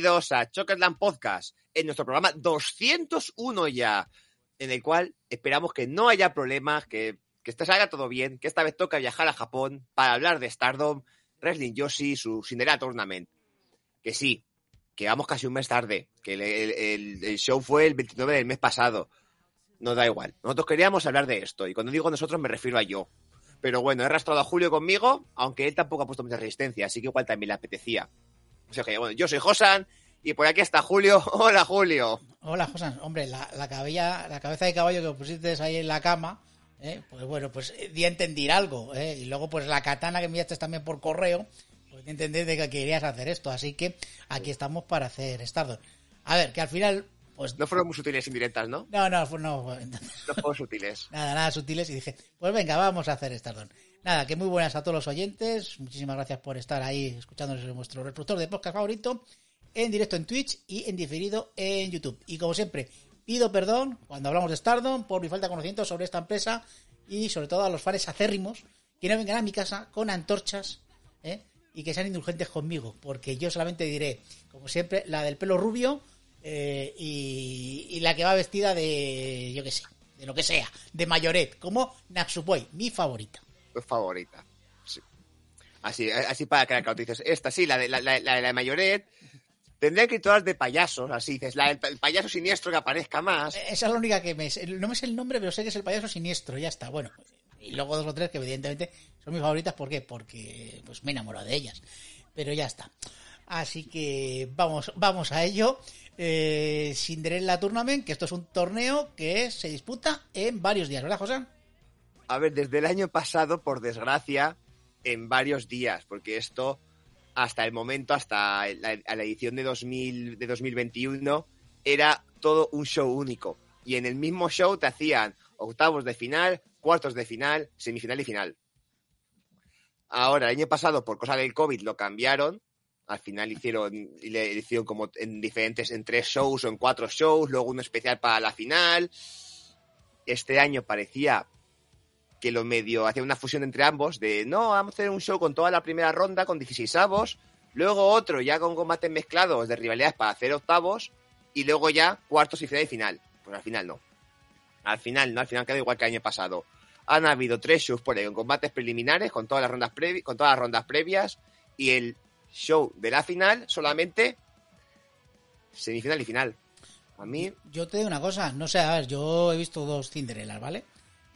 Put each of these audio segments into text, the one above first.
Bienvenidos a Chokerland Podcast, en nuestro programa 201 ya, en el cual esperamos que no haya problemas, que, que esto salga todo bien, que esta vez toca viajar a Japón para hablar de Stardom, Wrestling Yoshi, su Cinderella Tournament. Que sí, que vamos casi un mes tarde, que el, el- show fue el 29 del mes pasado. Nos da igual. Nosotros queríamos hablar de esto, y cuando digo nosotros me refiero a yo. Pero bueno, he arrastrado a Julio conmigo, aunque él tampoco ha puesto mucha resistencia, así que igual también le apetecía. O sea que, bueno, yo soy Josan, y por aquí está Julio. Hola, Julio. Hola, Josan. Hombre, la, la, cabella, la cabeza de caballo que pusiste ahí en la cama, ¿eh? pues bueno, pues eh, di a entender algo. ¿eh? Y luego, pues la katana que enviaste también por correo, pues di a entender de que querías hacer esto. Así que aquí estamos para hacer Stardom. A ver, que al final, pues... No fueron muy sutiles indirectas, ¿no? No, no, no. No fueron sutiles. Nada, nada sutiles y dije, pues venga, vamos a hacer Stardom. Nada, que muy buenas a todos los oyentes. Muchísimas gracias por estar ahí escuchándonos en vuestro reproductor de podcast favorito, en directo en Twitch y en diferido en YouTube. Y como siempre, pido perdón cuando hablamos de Stardom por mi falta de conocimiento sobre esta empresa y sobre todo a los fans acérrimos que no vengan a mi casa con antorchas ¿eh? y que sean indulgentes conmigo, porque yo solamente diré, como siempre, la del pelo rubio eh, y, la que va vestida de, yo qué sé, de lo que sea, de mayoret, como Natsupoi, mi favorita. Favorita. Sí. Así, así para que la esta sí, la de la, la, la de Mayoret. Tendría que ir todas de payasos, así dices, la, el, payaso siniestro que aparezca más. Esa es la única que me. No me sé el nombre, pero sé que es el payaso siniestro, ya está. Bueno, y luego dos o tres que evidentemente son mis favoritas. ¿Por qué? Porque pues me he enamorado de ellas. Pero ya está. Así que vamos, vamos a ello. Eh, Cinderella Tournament, que esto es un torneo que se disputa en varios días, ¿verdad, José? A ver, desde el año pasado, por desgracia, en varios días, porque esto, hasta el momento, hasta la, a la edición de, 2000, de 2021, era todo un show único. Y en el mismo show te hacían octavos de final, cuartos de final, semifinal y final. Ahora, el año pasado, por cosa del COVID, lo cambiaron. Al final hicieron, le hicieron como en diferentes, en tres shows o en cuatro shows, luego uno especial para la final. Este año parecía que lo medio hacía una fusión entre ambos de no, vamos a hacer un show con toda la primera ronda con 16 avos, luego otro ya con combates mezclados de rivalidades para hacer octavos y luego ya cuartos y final y final. Pues al final no. Al final no, al final quedó igual que el año pasado. Han habido tres shows por ahí con combates preliminares, con todas las rondas previ con todas las rondas previas y el show de la final solamente semifinal y final. A mí Yo te digo una cosa, no sé, a ver, yo he visto dos Cinderellas, ¿vale?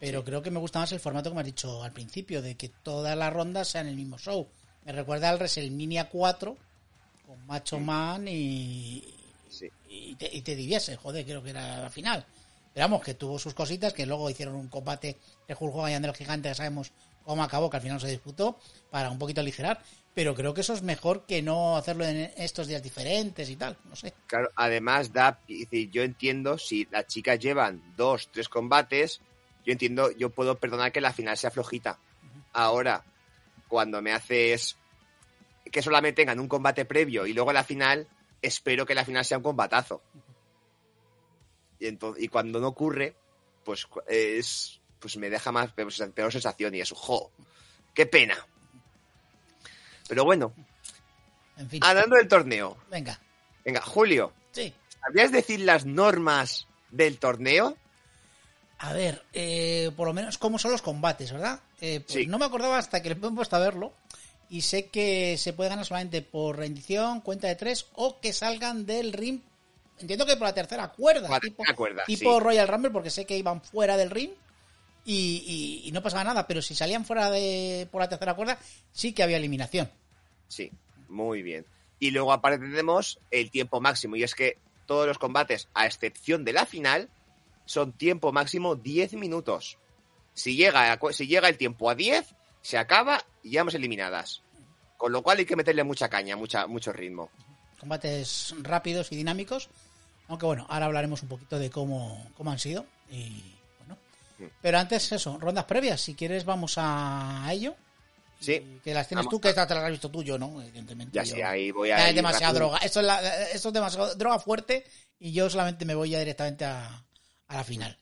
Pero creo que me gusta más el formato que me has dicho al principio, de que todas las rondas sean el mismo show. Me recuerda al WrestleMania 4 con Macho Man y, sí. y, te, y te diviese, joder, creo que era la final. Pero vamos, que tuvo sus cositas, que luego hicieron un combate de Hulk Hogan y André el Gigante, que sabemos cómo acabó, que al final se disputó, para un poquito aligerar. Pero creo que eso es mejor que no hacerlo en estos días diferentes y tal, no sé. Claro, además da, yo entiendo si las chicas llevan dos, tres combates, yo entiendo, yo puedo perdonar que la final sea flojita. Ahora, cuando me haces que solamente tengan un combate previo y luego la final, espero que la final sea un combatazo. Y, entonces, y cuando no ocurre, pues es pues me deja más peor, peor sensación y eso, jo, qué pena. Pero bueno, En fin. hablando del torneo, Venga, venga, Julio, sí. ¿sabías decir las normas del torneo? A ver, eh, por lo menos cómo son los combates, ¿verdad? Eh, pues Sí. no me acordaba hasta que le he puesto a verlo. y sé que se puede ganar solamente por rendición, cuenta de tres o que salgan del ring. Entiendo que por la tercera cuerda, la tipo, tercera cuerda, tipo sí. Royal Rumble, porque sé que iban fuera del ring y, y- y no pasaba nada, pero si salían fuera de por la tercera cuerda, sí que había eliminación. Sí, muy bien. Y luego aparte tenemos el tiempo máximo, y es que todos los combates, a excepción de la final, son tiempo máximo 10 minutos. Si llega, si llega el tiempo a 10, se acaba y ya hemos eliminadas. Con lo cual hay que meterle mucha caña, mucha, mucho ritmo. Combates rápidos y dinámicos. Aunque bueno, ahora hablaremos un poquito de cómo, cómo han sido. Y bueno. Pero antes eso, rondas previas. Si quieres vamos a ello. Sí. Que las tienes Vamos tú, que esta te las has visto tú, yo, ¿no? Evidentemente. Ya yo- sí, ahí voy a Ya es demasiada rápido. droga. Esto es, la- esto es demasiado droga fuerte y yo solamente me voy ya directamente a, a la final.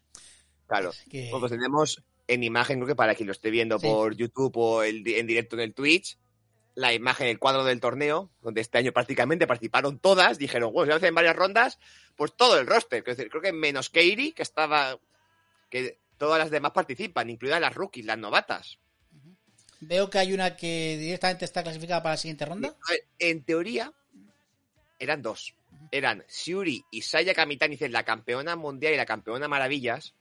Claro. Que- pues tenemos en imagen, creo que para quien lo esté viendo Sí. por YouTube o el en directo en el Twitch, la imagen, el cuadro del torneo, donde este año prácticamente participaron todas, dijeron, bueno, se hacen varias rondas, pues todo el roster. Decir, creo que menos Kairi, que estaba. que todas las demás participan, incluidas las rookies, las novatas. Veo que hay una que directamente está clasificada para la siguiente ronda. En teoría, eran dos. Eran Shuri y Saya Kamitani, la campeona mundial y la campeona maravillas,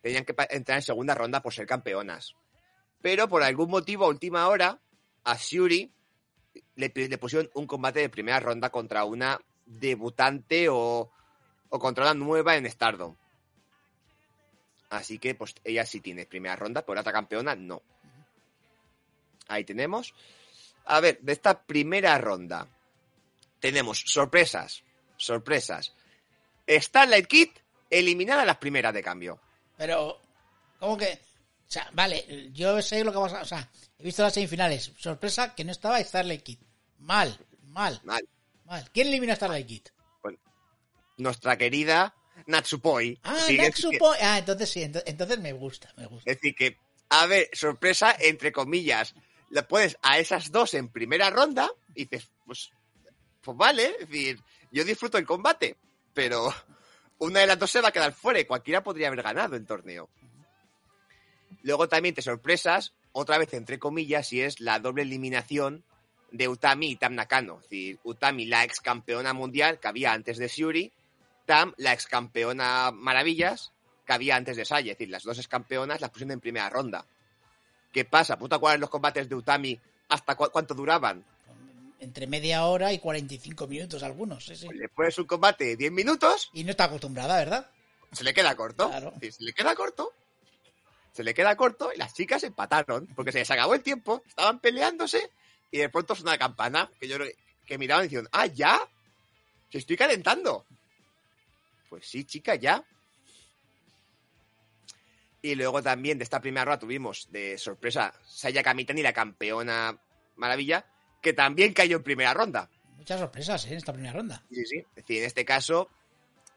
tenían que entrar en segunda ronda por ser campeonas. Pero por algún motivo, a última hora, a Shuri le, pi- le pusieron un combate de primera ronda contra una debutante o, o contra una nueva en Stardom. Así que, pues, ella sí tiene primera ronda, pero la otra campeona no. Ahí tenemos. A ver, de esta primera ronda tenemos sorpresas, sorpresas. Starlight Kid eliminada a las primeras de cambio. Pero, ¿cómo que? O sea, vale, yo sé lo que pasa. O sea, he visto las semifinales. Sorpresa que no estaba Starlight Kid. Mal, mal, Mal. mal. ¿Quién elimina a Starlight Kid? Nuestra querida Natsupoi. Ah, Sigue- Natsupo. Ah, entonces sí, ento- entonces me gusta, me gusta. Es decir, que, a ver, sorpresa, entre comillas, le puedes a esas dos en primera ronda y dices, pues, pues vale, es decir, yo disfruto el combate, pero una de las dos se va a quedar fuera y cualquiera podría haber ganado el torneo. Luego también te sorpresas, otra vez entre comillas, y es la doble eliminación de Utami y Tam Nakano. Es decir, Utami, la ex campeona mundial que había antes de Shuri, Tam, la ex campeona maravillas que había antes de Saya. Es decir, las dos ex campeonas las pusieron en primera ronda. ¿Qué pasa? ¿Tú te acuerdas los combates de Utami hasta cu- cuánto duraban? Entre media hora y 45 minutos algunos, sí, sí. Pues le pones un combate de 10 minutos, Y no está acostumbrada, ¿verdad? se le queda corto. Claro. Decir, se le queda corto. Se le queda corto y las chicas empataron porque se les acabó el tiempo, estaban peleándose y de pronto sonó la campana que yo que miraban y decían, ah, ya, se estoy calentando. Pues sí, chica, ya. Y luego también de esta primera ronda tuvimos de sorpresa Saya Kamitani, la campeona maravilla, que también cayó en primera ronda. Muchas sorpresas ¿eh? en esta primera ronda. Sí, sí. Es decir, en este caso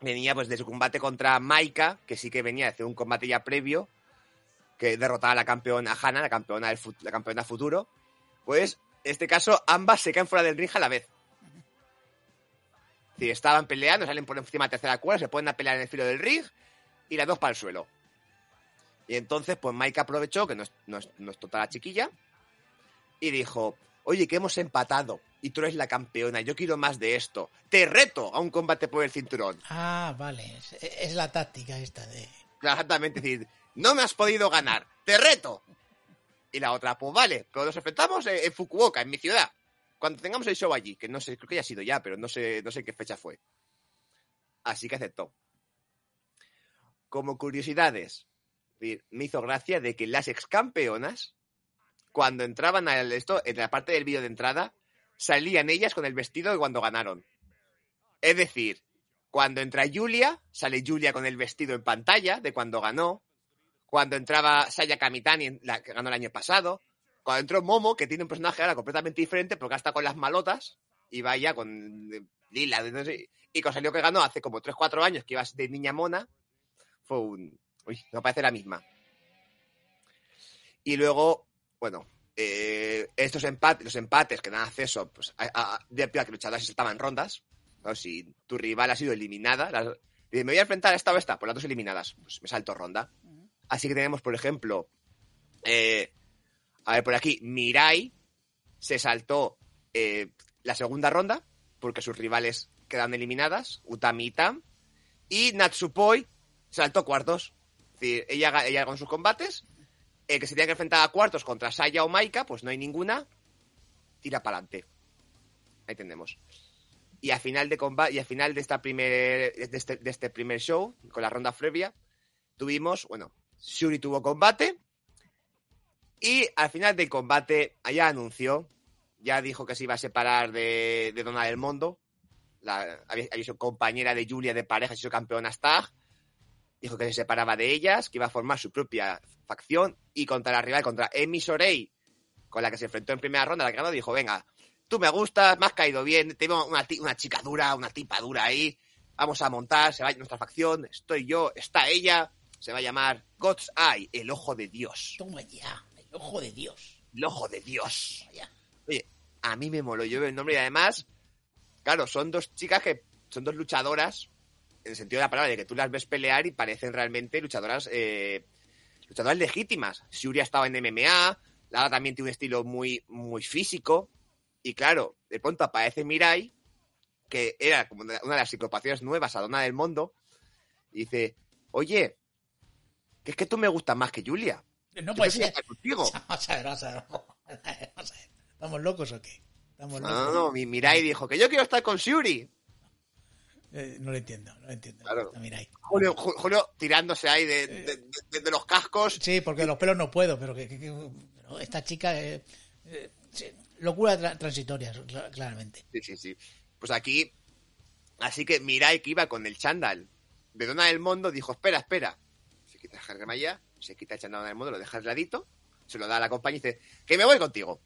venía pues de su combate contra Maika, que sí que venía de hacer un combate ya previo, que derrotaba a la campeona Hana, la campeona, del fut- la campeona futuro. Pues en este caso ambas se caen fuera del ring a la vez. Es decir, estaban peleando, salen por encima de la tercera cuerda, se ponen a pelear en el filo del ring y las dos para el suelo. Y entonces, pues Maika aprovechó, que no es, no es, no es total la chiquilla, y dijo, oye, que hemos empatado y tú eres la campeona, yo quiero más de esto. Te reto a un combate por el cinturón. Ah, vale. Es, es la táctica esta de. Exactamente, es decir, no me has podido ganar, te reto. Y la otra, pues vale, pero nos enfrentamos en, en Fukuoka, en mi ciudad. Cuando tengamos el show allí, que no sé, creo que ya ha sido ya, pero no sé, no sé qué fecha fue. Así que aceptó. Como curiosidades, me hizo gracia de que las ex campeonas, cuando entraban a esto, en la parte del vídeo de entrada, salían ellas con el vestido de cuando ganaron. Es decir, cuando entra Julia, sale Julia con el vestido en pantalla de cuando ganó. Cuando entraba Saya Kamitani, la que ganó el año pasado. Cuando entró Momo, que tiene un personaje ahora completamente diferente, porque está con las malotas y vaya con eh, lila. no sé, y cuando salió que ganó hace como 3-4 años, que ibas de niña mona, fue un... Uy, no parece la misma. Y luego, bueno, eh, estos empates, los empates que dan acceso pues, a, a, de que luchadoras y saltaban rondas. ¿no? Si tu rival ha sido eliminada, las, dice, me voy a enfrentar a esta o esta, pues las dos eliminadas, pues me salto ronda. Así que tenemos, por ejemplo, eh, a ver por aquí, Mirai, se saltó eh, la segunda ronda, porque sus rivales quedan eliminadas, Utami y Tam, y Natsupoi saltó cuartos. Es decir, ella, ella con sus combates, el que se tenía que enfrentar a cuartos contra Saya o Maika, pues no hay ninguna, tira para adelante. Ahí tenemos. Y al final de combate, y al final de esta primer, este, de este primer show, con la ronda previa, tuvimos, bueno, Shuri tuvo combate. Y al final del combate, allá anunció, ya dijo que se iba a separar de, de Donna del Mundo. La, había, había sido compañera de Julia de pareja, se hizo campeona Stag. Dijo que se separaba de ellas, que iba a formar su propia facción. Y contra la rival, contra Emi Sorey, con la que se enfrentó en primera ronda, la que ganó, dijo, venga, tú me gustas, me has caído bien, tengo una, una chica dura, una tipa dura ahí, vamos a montar, se va a nuestra facción, estoy yo, está ella, se va a llamar God's Eye, el ojo de Dios. Toma ya, el ojo de Dios. El ojo de Dios. Oye, a mí me moló, yo veo el nombre y además, claro, son dos chicas que son dos luchadoras, en el sentido de la palabra, de que tú las ves pelear y parecen realmente luchadoras, eh, luchadoras legítimas. Shuri ha estado en MMA, Lara también tiene un estilo muy, muy físico, y claro, de pronto aparece Mirai, que era como una de las psicopatías nuevas a Dona del Mundo, y dice, oye, que es que tú me gustas más que Julia. No Yo puede ser. contigo. Vamos a ver, vamos a ver. Vamos a ver. ¿Estamos locos o qué? ¿Estamos No, locos? no, no, mi Mirai dijo que yo quiero estar con Shuri. Eh, no lo entiendo, no lo entiendo. Claro. Ahí. Julio, Ju- Julio tirándose ahí de, de- de- de los cascos. Sí, porque los pelos no puedo, pero que, que- que- pero esta chica. eh, eh, locura tra- transitoria, cla- claramente. Sí, sí, sí. Pues aquí, así que Mirai que iba con el chándal de Dona del Mundo dijo, espera, espera. Se quita el jergamaya, se quita el chándal de Dona del Mundo, lo deja al ladito, se lo da a la compañía y dice, que me voy contigo.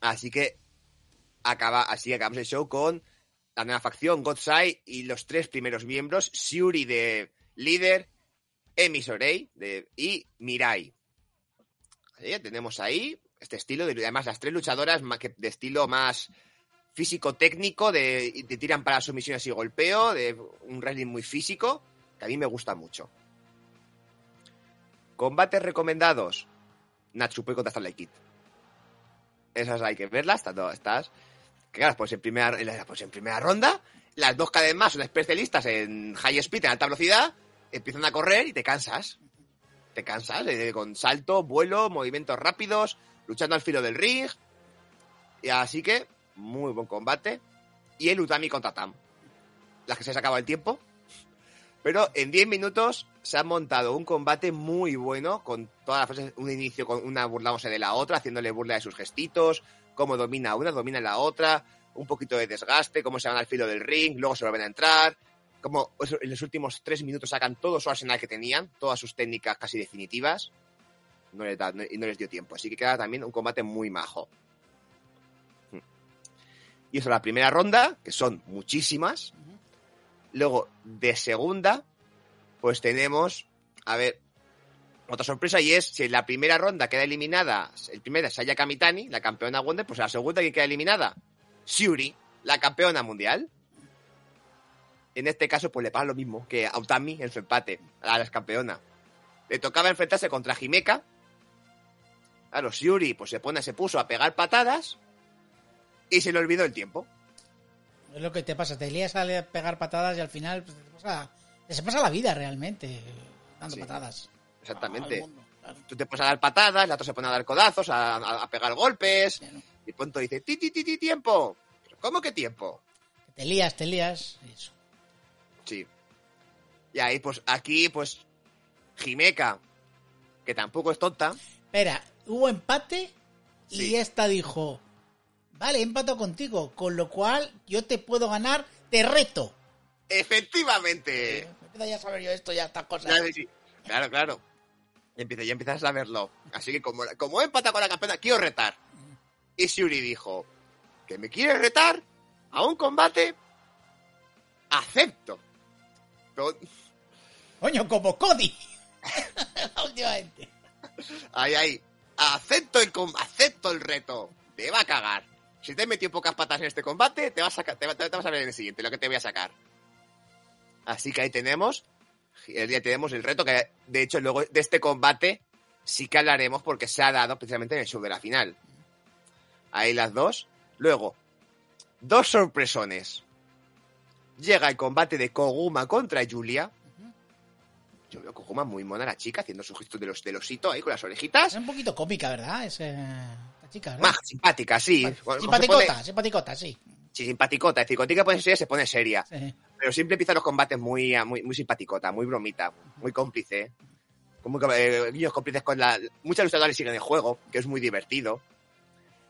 Así que acaba, así que acabamos el show con la nueva facción, Godsai, y los tres primeros miembros, Shuri de líder, Emi Sorei de, y Mirai. Tenemos ahí este estilo, de, además las tres luchadoras de estilo más físico-técnico, de, te tiran para sumisiones y golpeo, de un wrestling muy físico, que a mí me gusta mucho. Combates recomendados. Natsupoi contra Starlight Kid. Esas hay que verlas, están estas. Que claro, pues en primera, pues en primera ronda, las dos cada vez más son especialistas en high speed, en alta velocidad, empiezan a correr y te cansas. Te cansas, eh, con salto, vuelo, movimientos rápidos, luchando al filo del ring. Y así que, muy buen combate. Y el Utami contra Tam. Las que se ha acabado el tiempo. Pero en 10 minutos se ha montado un combate muy bueno, con todas las fases, un inicio con una burlándose de la otra, haciéndole burla de sus gestitos, cómo domina una, domina la otra, un poquito de desgaste, cómo se van al filo del ring, luego se vuelven a entrar, eso, en los últimos tres minutos sacan todo su arsenal que tenían, todas sus técnicas casi definitivas, no les da, no- y no les dio tiempo. Así que queda también un combate muy majo. Y eso, la primera ronda, que son muchísimas. Luego, de segunda, pues tenemos, a ver, otra sorpresa y es si en la primera ronda queda eliminada, el primero es Saya Kamitani, la campeona Wonder, pues la segunda que queda eliminada, Shuri, la campeona mundial. En este caso, pues le pasa lo mismo que a Utami en su empate, a la campeona. Le tocaba enfrentarse contra Himeka. Claro, Shuri pues se pone, se puso a pegar patadas y se le olvidó el tiempo. Es lo que te pasa, te lías a pegar patadas y al final pues, te pasa, se pasa la vida realmente dando Sí, patadas. Exactamente. Al mundo, claro. Tú te pones a dar patadas, la otra se pone a dar codazos, a, a- a pegar golpes, y pronto dice, ti, ti, ti, ti, tiempo. ¿Pero ¿Cómo que tiempo? Te lías, te lías. eso. Sí. Y ahí, pues, aquí, pues, Jimeca, que tampoco es tonta, Espera, hubo empate y Sí. esta dijo, vale, he empatado contigo, con lo cual yo te puedo ganar, te reto. efectivamente. Empieza ya a saber yo esto, ya estas cosas. Claro, sí. claro, claro. Y empieza, ya empiezas a saberlo. Así que como, como he empatado con la campeona, quiero retar. Y Shuri dijo, ¿que me quieres retar a un combate? Acepto. Pero, Coño, como Cody. Últimamente. Ahí, ahí. Acepto el, acepto el reto. Te va a cagar. Si te he metido pocas patas en este combate, te vas a, te vas a ver en el siguiente, lo que te voy a sacar. Así que ahí tenemos. El día tenemos el reto que, de hecho, luego de este combate sí que hablaremos porque se ha dado precisamente en el show de la final. Ahí las dos. Luego, dos sorpresones. Llega el combate de Koguma contra Julia. Yo veo a Koguma muy mona la chica, haciendo su gesto de los del osito ahí con las orejitas. Es un poquito cómica, ¿verdad? Es, eh, la chica, ¿verdad? Más simpática, sí. Simpaticota, simpaticota, sí. Sí, simpaticota. Es decir, tiene que seria, se pone seria. Sí. Pero siempre empiezan los combates muy, muy, muy simpaticota, muy bromita, muy cómplice. Eh, niños cómplices con la. Muchos luchadores siguen el juego, que es muy divertido.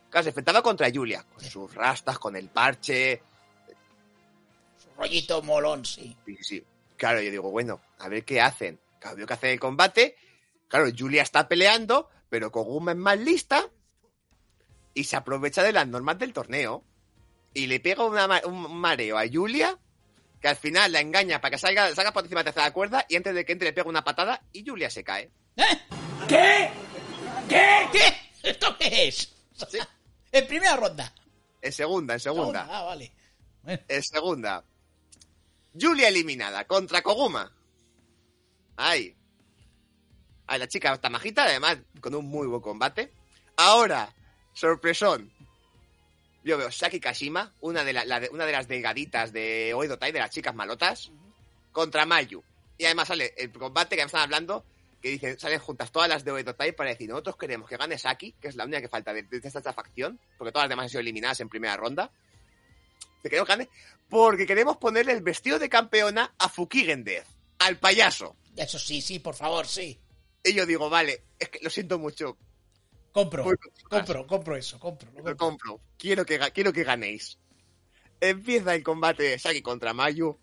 Claro, se enfrentaba contra Julia, con sus rastas, con el parche. Su rollito molón, sí. Sí, sí, sí. Claro, yo digo, bueno, a ver qué hacen. Claro, veo que hacen el combate. Claro, Julia está peleando, pero Koguma es más lista y se aprovecha de las normas del torneo. Y le pega una un mareo a Julia, que al final la engaña para que salga, salga por encima de la tercera cuerda y antes de que entre le pega una patada y Julia se cae. ¿Eh? ¿Qué? ¿Qué? ¿Qué? ¿Esto qué es? Sí. En primera ronda. En segunda, en segunda. Ah, vale. Bueno, En segunda. Julia eliminada contra Koguma. Ay. Ay, la chica está majita, además, con un muy buen combate. Ahora, sorpresón. Yo veo Saki Kashima, una de, la- la de- una de las delgaditas de Oedo Tai, de las chicas malotas, contra Mayu. Y además sale el combate que me están hablando, que dicen, salen juntas todas las de Oedo Tai para decir, nosotros queremos que gane Saki, que es la única que falta de, de esta, esta facción, porque todas las demás han sido eliminadas en primera ronda. Que queremos que gane, porque queremos ponerle el vestido de campeona a Fukigen Death, al payaso. Eso sí, sí, por favor, sí. Y yo digo, vale, es que lo siento mucho, Compro, compro, compro eso, compro. lo lo compro. Quiero que, quiero que ganéis. Empieza el combate de Saki contra Mayu.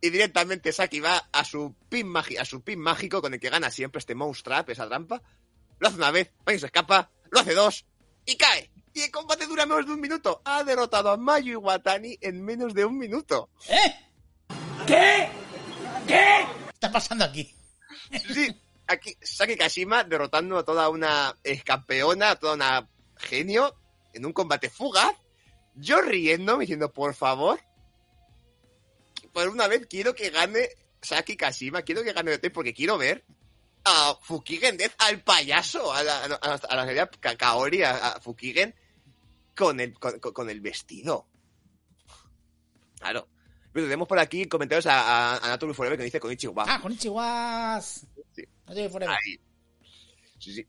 Y directamente Saki va a su pin, magi- a su pin mágico con el que gana siempre este Mouse Trap, esa trampa. Lo hace una vez, Mayu se escapa, lo hace dos y cae. Y el combate dura menos de un minuto. Ha derrotado a Mayu y Watani en menos de un minuto. ¿Eh? ¿Qué? ¿Qué? ¿Qué está pasando aquí? Sí, aquí Saki Kashima derrotando a toda una ex campeona, a toda una genio en un combate fugaz. Yo riendo, diciendo, por favor, por una vez quiero que gane Saki Kashima, quiero que gane OT porque quiero ver a Fukigen Death, al payaso, a la, a a a, a Fukigen, con el, con, el vestido. Claro. Pero tenemos por aquí comentarios a, a, a Forever que dice con Ichiwa. Ah, con Ichiwas. Sí. No tiene forever. Ahí. Sí, sí.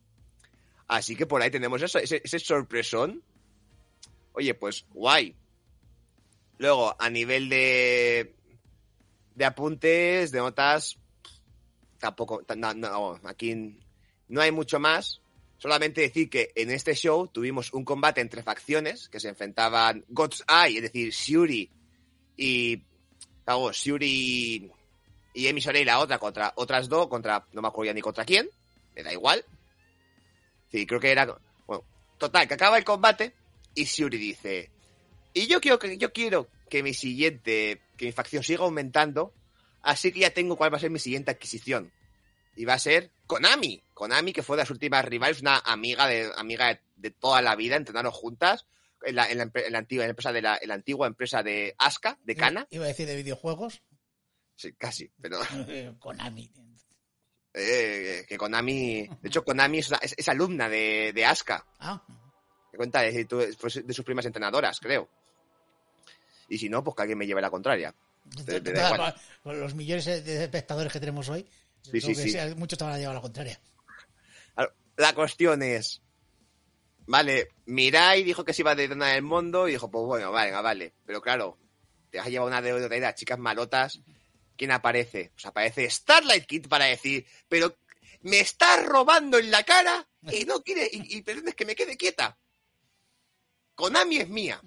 Así que por ahí tenemos eso, ese, ese sorpresón. Oye, pues guay. Luego, a nivel de, de apuntes, de notas, tampoco, aquí no hay mucho más. Solamente decir que en este show tuvimos un combate entre facciones que se enfrentaban God's Eye, es decir, Shuri y. Vamos, Shuri y Emi la otra contra otras dos, contra. No me acuerdo ya ni contra quién, me da igual. Sí, creo que era. Bueno, total, que acaba el combate y Shuri dice. Y yo quiero que, yo quiero que mi siguiente. que mi facción siga aumentando. Así que ya tengo cuál va a ser mi siguiente adquisición. Y va a ser Konami. Konami, que fue de las últimas rivales, una amiga de, amiga de, de toda la vida, entrenaron juntas. En la, en la, empre- en la antigua en la empresa de la, en la antigua empresa de Aska, de Kana. Iba a decir de videojuegos. Sí, casi, pero Konami. eh, que Konami. De hecho, Konami es, es- es alumna de, de Aska. Ah, Me cuenta de, fue de sus primas entrenadoras, creo. Y si no, pues que alguien me lleve la contraria. Con los millones de espectadores que tenemos hoy, Sí, creo sí, que sí. sea- muchos te van a llevar la contraria. La cuestión es. Vale, Mirai dijo que se iba a detonar el mundo y dijo, pues bueno, vale, vale. Pero claro, te has llevado una deuda de chicas malotas. ¿Quién aparece? Pues aparece Starlight Kid para decir, pero me estás robando en la cara y no quiere, y, y pretendes que me quede quieta. Konami es mía.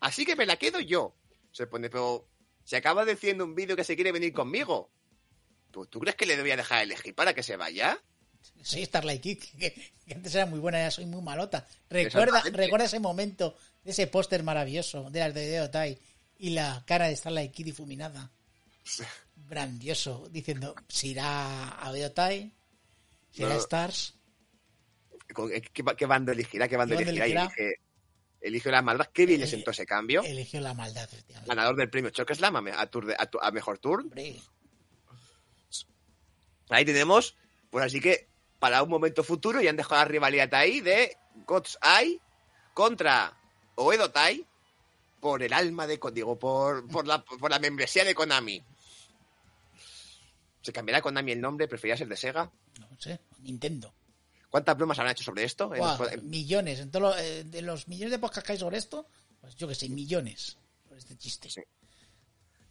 Así que me la quedo yo. Se pone, pero se acaba diciendo un vídeo que se quiere venir conmigo. ¿Tú, ¿Tú crees que le voy a dejar elegir para que se vaya? Soy Starlight Kid, que, que antes era muy buena, ya soy muy malota. Recuerda, recuerda ese momento ese póster maravilloso de las de Deotai y la cara de Starlight Kid difuminada. Grandioso, diciendo, si irá a Deotai, si irá a. Stars. ¿Con- ¿Qué, qué bando elegirá? ¿Qué bando ¿Qué bando elegirá? Elegirá? elige, elige la maldad. Qué bien le sentó ese cambio. Eligió la maldad. Ganador del premio Chokeslam a, a, tour de- a tu- a mejor tour. Hombre, Ahí tenemos, pues así que para un momento futuro y han dejado la rivalidad ahí de God's Eye contra Oedo Tai por el alma de, digo, por, por, la, por la membresía de Konami. ¿Se cambiará Konami el nombre? ¿Prefería ser de Sega? No sé, Nintendo. ¿Cuántas bromas habrán hecho sobre esto? Buah, millones. En todo lo- eh, de los millones de podcasts que hay sobre esto, pues yo que sé, millones. Por este chiste. Sí.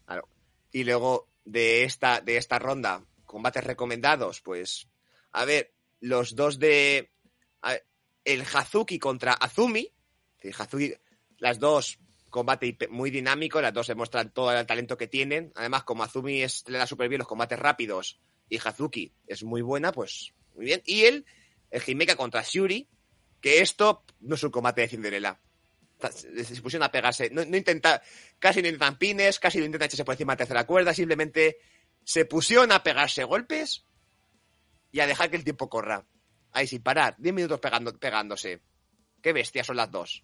Claro. Y luego de esta, de esta ronda, combates recomendados, pues, a ver, los dos de ver, el Hazuki contra Azumi. El Hazuki, las dos combate muy dinámico, las dos demuestran todo el talento que tienen. Además, como Azumi es, le da súper bien los combates rápidos y Hazuki es muy buena, pues muy bien. Y el, el Himeka contra Shuri, que esto no es un combate de Cinderella. Se pusieron a pegarse. No, intenta, casi no intentan pines, casi no intentan echarse por encima de tercera cuerda, simplemente se pusieron a pegarse golpes y a dejar que el tiempo corra. Ahí sin parar, 10 minutos pegando, pegándose. Qué bestias son las dos.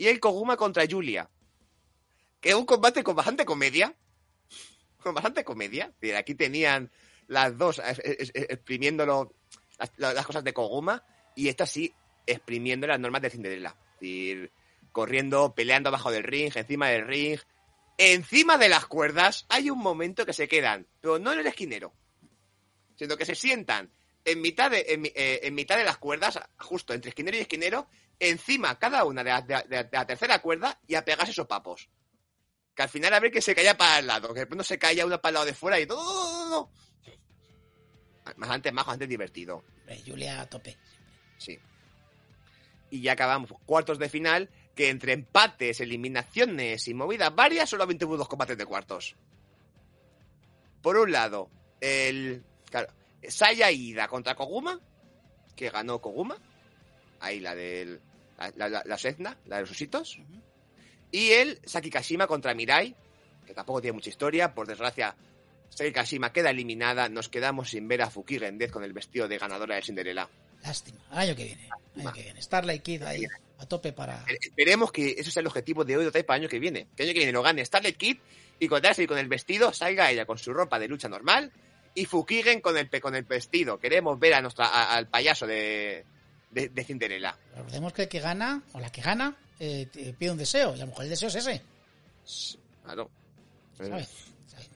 Y el Koguma contra Julia. Que es un combate con bastante comedia. Con bastante comedia. Aquí tenían las dos exprimiéndolo las, cosas de Koguma y esta sí exprimiendo las normas de Cinderella. Es decir, corriendo, peleando abajo del ring, encima del ring. Encima de las cuerdas hay un momento que se quedan, pero no en el esquinero, sino que se sientan en mitad de, en, eh, en mitad de las cuerdas, justo entre esquinero y esquinero, encima cada una de la, de de tercera cuerda y a pegarse esos papos. Que al final a ver que se caía para el lado, que pronto se caía uno para el lado de fuera y todo. no, no, no. Más antes majo, antes divertido. Julia a tope. Sí. Y ya acabamos cuartos de final, que entre empates, eliminaciones y movidas varias, solamente hubo dos combates de cuartos. Por un lado, el claro, Saya Ida contra Koguma, que ganó Koguma. Ahí la del. La, la, la, Sezna, la de los ositos. Y el Saki Kashima contra Mirai, que tampoco tiene mucha historia. Por desgracia, Saki Kashima queda eliminada. Nos quedamos sin ver a Fuki Gendez con el vestido de ganadora de Cinderella. Lástima. Al año que viene. al año que viene. Starlight Kid ahí a tope para. Espe- Esperemos que ese sea el objetivo de Oedo Tai para el año que viene. Que el año que viene lo gane Starlet Kid y con con el vestido salga ella con su ropa de lucha normal y Fukigen con el, con el vestido. Queremos ver a nuestra, a- al payaso de, de, de Cinderella. Recordemos que el que gana, o la que gana, eh, te pide un deseo. Y a lo mejor el deseo es ese. Claro. ¿sabes? ¿Sabes?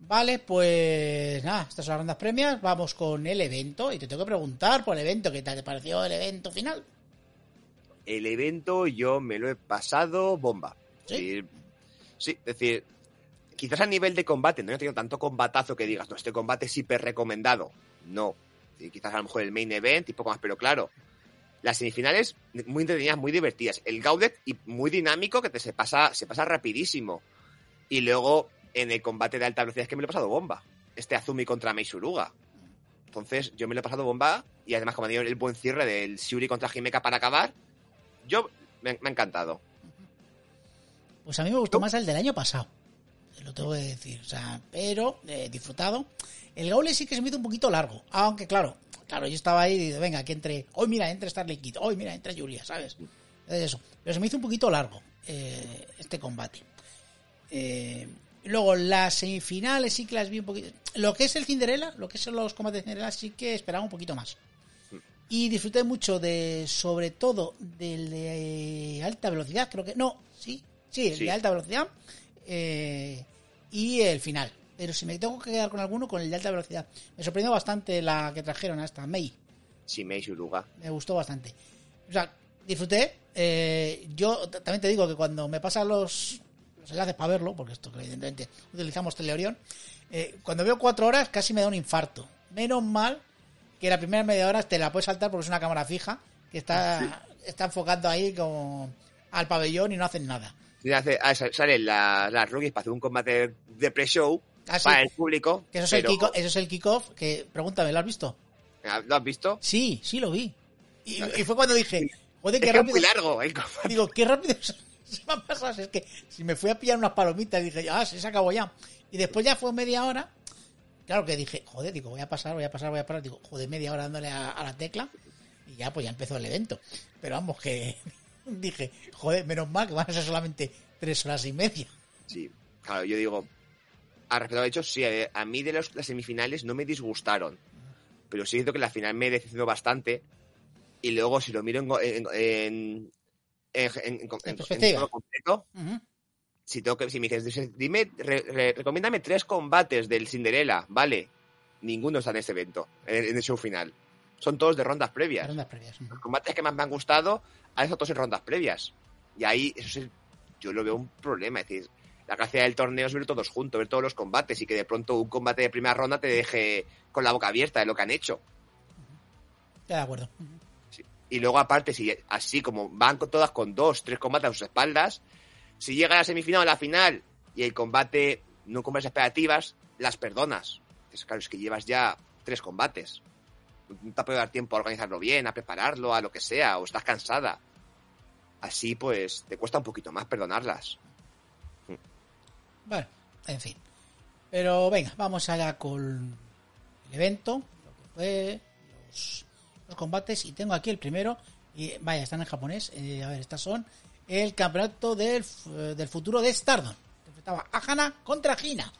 Vale, pues nada, estas son las rondas premias. Vamos con el evento. Y te tengo que preguntar por el evento, ¿qué tal te pareció el evento final? El evento yo me lo he pasado bomba. ¿Sí? Sí, es decir, quizás a nivel de combate no he tenido tanto combatazo que digas, no, este combate es hiper recomendado. No. Y quizás a lo mejor el main event y poco más, pero claro. Las semifinales muy entretenidas, muy divertidas. El Gauntlet y muy dinámico que te se pasa, se pasa rapidísimo. Y luego en el combate de alta velocidad es que me lo he pasado bomba. Este Azumi contra Meisuruga. Entonces yo me lo he pasado bomba y además como ha tenido el buen cierre del Shuri contra Himeka para acabar, yo me, me ha encantado. Pues a mí me gustó más el del año pasado. Lo tengo que decir. O sea, pero eh, disfrutado. El Gaule sí que se me hizo un poquito largo. Aunque claro, claro, yo estaba ahí y digo, venga, que entre. Hoy mira, entre Starlight Kid. Hoy mira, entre Julia, ¿sabes? Es eso. Pero se me hizo un poquito largo eh, este combate. Eh, luego, las semifinales sí que las vi un poquito. Lo que es el Cinderella, lo que son los combates de Cinderella, sí que esperaba un poquito más. Y disfruté mucho de, sobre todo, del de alta velocidad, creo que. No, sí, sí, el Sí. de alta velocidad. Eh, y el final. Pero si me tengo que quedar con alguno, con el de alta velocidad. Me sorprendió bastante la que trajeron hasta Mei. Sí, Meisuruga. Me gustó bastante. O sea, disfruté. eh, yo también te digo que cuando me pasan los, los enlaces para verlo, porque esto que evidentemente utilizamos Teleorión, eh, cuando veo cuatro horas casi me da un infarto. Menos mal que la primera media hora te la puedes saltar porque es una cámara fija que está, está enfocando ahí como al pabellón y no hacen nada. Hace- ah, sa- Salen las, las rookies para hacer un combate de pre-show Ah, sí. para el público. Que eso es, el pero- kick- eso es el kickoff, que pregúntame, ¿lo has visto? ¿Lo has visto? Sí, sí lo vi. Y, y fue cuando dije, joder, Es qué que es rápido. muy largo el combate. Digo, qué rápido se me ha pasado. Es que si me fui a pillar unas palomitas, dije, ah, se acabó ya. Y después ya fue media hora. Claro que dije, joder, digo, voy a pasar, voy a pasar, voy a pasar. Digo, joder, media hora dándole a, a la tecla. Y ya, pues ya empezó el evento. Pero vamos, que dije, joder, menos mal que van a ser solamente tres horas y media. Sí, claro, yo digo, a respecto de hecho, sí, eh, a mí de los, las semifinales no me disgustaron. pero sí siento que la final me he decepcionado bastante. Y luego, si lo miro en, en, en, en, todo completo, Ujú. si, tengo que, si me dices, dime, re- re- recomiéndame tres combates del Cinderella, vale. Ninguno está en este evento, en, el show final. Son todos de rondas previas. Rondas previas. Los combates que más me han gustado han estado todos en rondas previas. Y ahí, eso es el- yo lo veo un problema. Es decir, la gracia del torneo es ver todos juntos, ver todos los combates y que de pronto un combate de primera ronda te deje con la boca abierta de lo que han hecho. De acuerdo. Y luego, aparte, si así como van con todas con dos, tres combates a sus espaldas, si llega a la semifinal o a la final y el combate no cumple las expectativas, las perdonas. Dices, claro, es que llevas ya tres combates. Te puede dar tiempo a organizarlo bien, a prepararlo, a lo que sea, o estás cansada. Así, pues, te cuesta un poquito más perdonarlas. Bueno, en fin. Pero venga, vamos allá con el evento, lo que fue, los, combates. Y tengo aquí el primero. Y vaya, están en japonés. Eh, a ver, estas son el campeonato del, f- del futuro de Stardom. Enfrentaba a Hana contra Hina.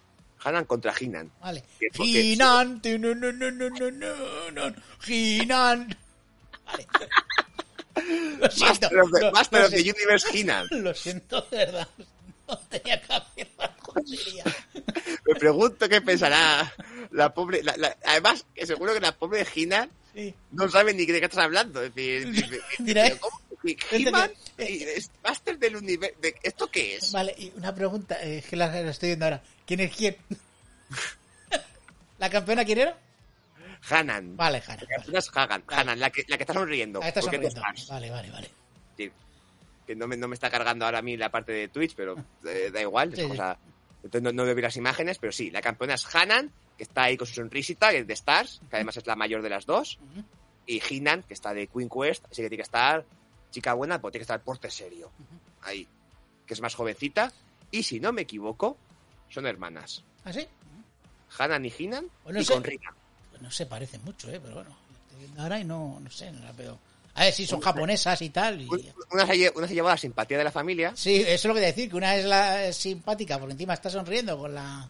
Hanan contra Hinan. Vale. Hinan. no, no, no, no, no, no, no, Hinan. Vale. Lo siento. Master of the, lo- Master lo of the siento. Universe Hinan. Lo siento, de verdad. No tenía que haberla jodería. Me pregunto qué pensará la pobre. la- la- además, que seguro que la pobre Hinan Sí. no saben ni de qué estás hablando. Es decir, dice, Dirá, ¿pero cómo? He-Man que- y es Master del universo. ¿Esto qué es? Vale, y una pregunta, eh, es que la, la estoy viendo ahora. ¿Quién es quién? ¿La campeona quién era? Hanan. Vale, Hana. La campeona es Hagan. Hanan, la que, la que está sonriendo. Ahí está sonriendo. Vale, vale, vale. Sí. Que no me, no me está cargando ahora a mí la parte de Twitch, pero eh, da igual. Sí, sí. Entonces no, no veo bien las imágenes, pero sí, la campeona es Hanan, que está ahí con su sonrisita, que es de Stars, que además es la mayor de las dos. Y Hinan, que está de Queen Quest, así que tiene que estar chica buena, pero tiene que estar porte serio. Ahí. Que es más jovencita. Y si no me equivoco, son hermanas. ¿Ah, sí? Hanan y Hinan y sé. con Rina. Pues no se parece mucho, ¿eh? Pero bueno, ahora y no, no sé, no la veo. A ver, sí, son japonesas y tal. y- Una se, una se lleva la simpatía de la familia. Sí, eso es lo que decir, que una es la es simpática, porque encima está sonriendo con la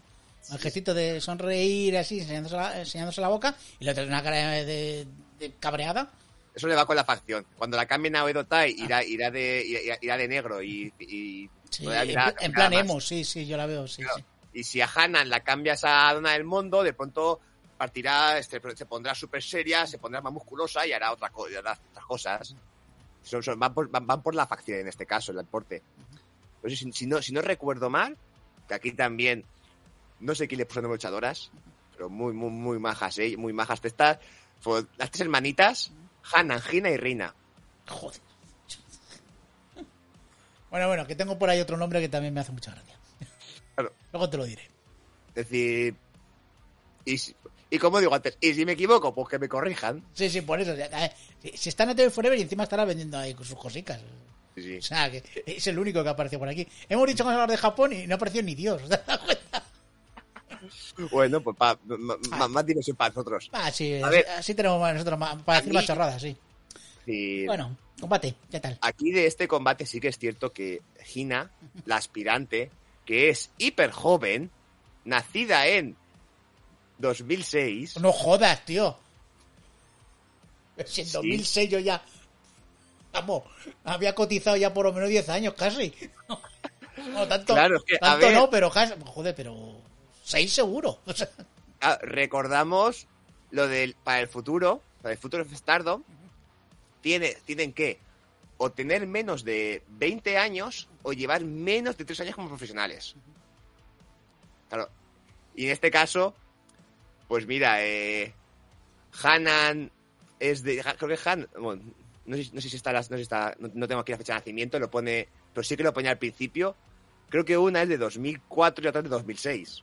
el gestito de sonreír así, enseñándose la, enseñándose la boca, y la otra es una cara de, de cabreada. Eso le va con la facción. Cuando la cambien a Oedo Tai, irá, irá, de, irá, irá de negro y, y, Sí, en, plan emo, sí, sí, yo la veo, sí, Claro. sí. Y si a Hanan la cambias a Dona del Mundo, de pronto partirá, este, se pondrá súper seria, se pondrá más musculosa y hará, otra co- y hará otras cosas. Son, son- van, por, van, van por la facción en este caso, el deporte. Pues si, si no, si no recuerdo mal, que aquí también, no sé quién le puso luchadoras, pero muy, muy, muy majas, ¿eh? Muy majas estas. Las tres hermanitas, Hanan, Gina y Rina. Joder. Bueno, bueno, que tengo por ahí otro nombre que también me hace mucha gracia. Claro. Luego te lo diré. Es decir, y, y como digo antes, y si me equivoco, pues que me corrijan. Sí, sí, por eso. Si, si está en TV Forever y encima estará vendiendo ahí sus cositas. Sí, sí. O sea, que es el único que apareció por aquí. Hemos dicho que vamos a hablar de Japón y no apareció ni Dios. ¿te das cuenta? Bueno, pues pa- ma- ma- más diversión para nosotros. Ah, sí, A ver. así tenemos nosotros para decir más chorradas, sí. Y Bueno, combate, ¿qué tal? Aquí de este combate sí que es cierto que Hina, la aspirante, que es hiper joven, nacida en 2006, No jodas, tío. Si en Sí. 2006 yo ya. Vamos, había cotizado ya por lo menos 10 años casi. No, tanto, Claro, es que, tanto ver- no, pero casi. Joder, pero. 6 seguro. O sea, recordamos lo del para el futuro, para el futuro of Stardom, tiene, tienen que o tener menos de 20 años o llevar menos de 3 años como profesionales. Claro. Y en este caso, pues mira, eh, Hanan es de. Creo que Han. Bueno, no sé, no sé si está, las- no, sé si está no, no tengo aquí la fecha de nacimiento, lo pone. Pero sí que lo ponía al principio. Creo que una es de 2004 y otra es de 2006.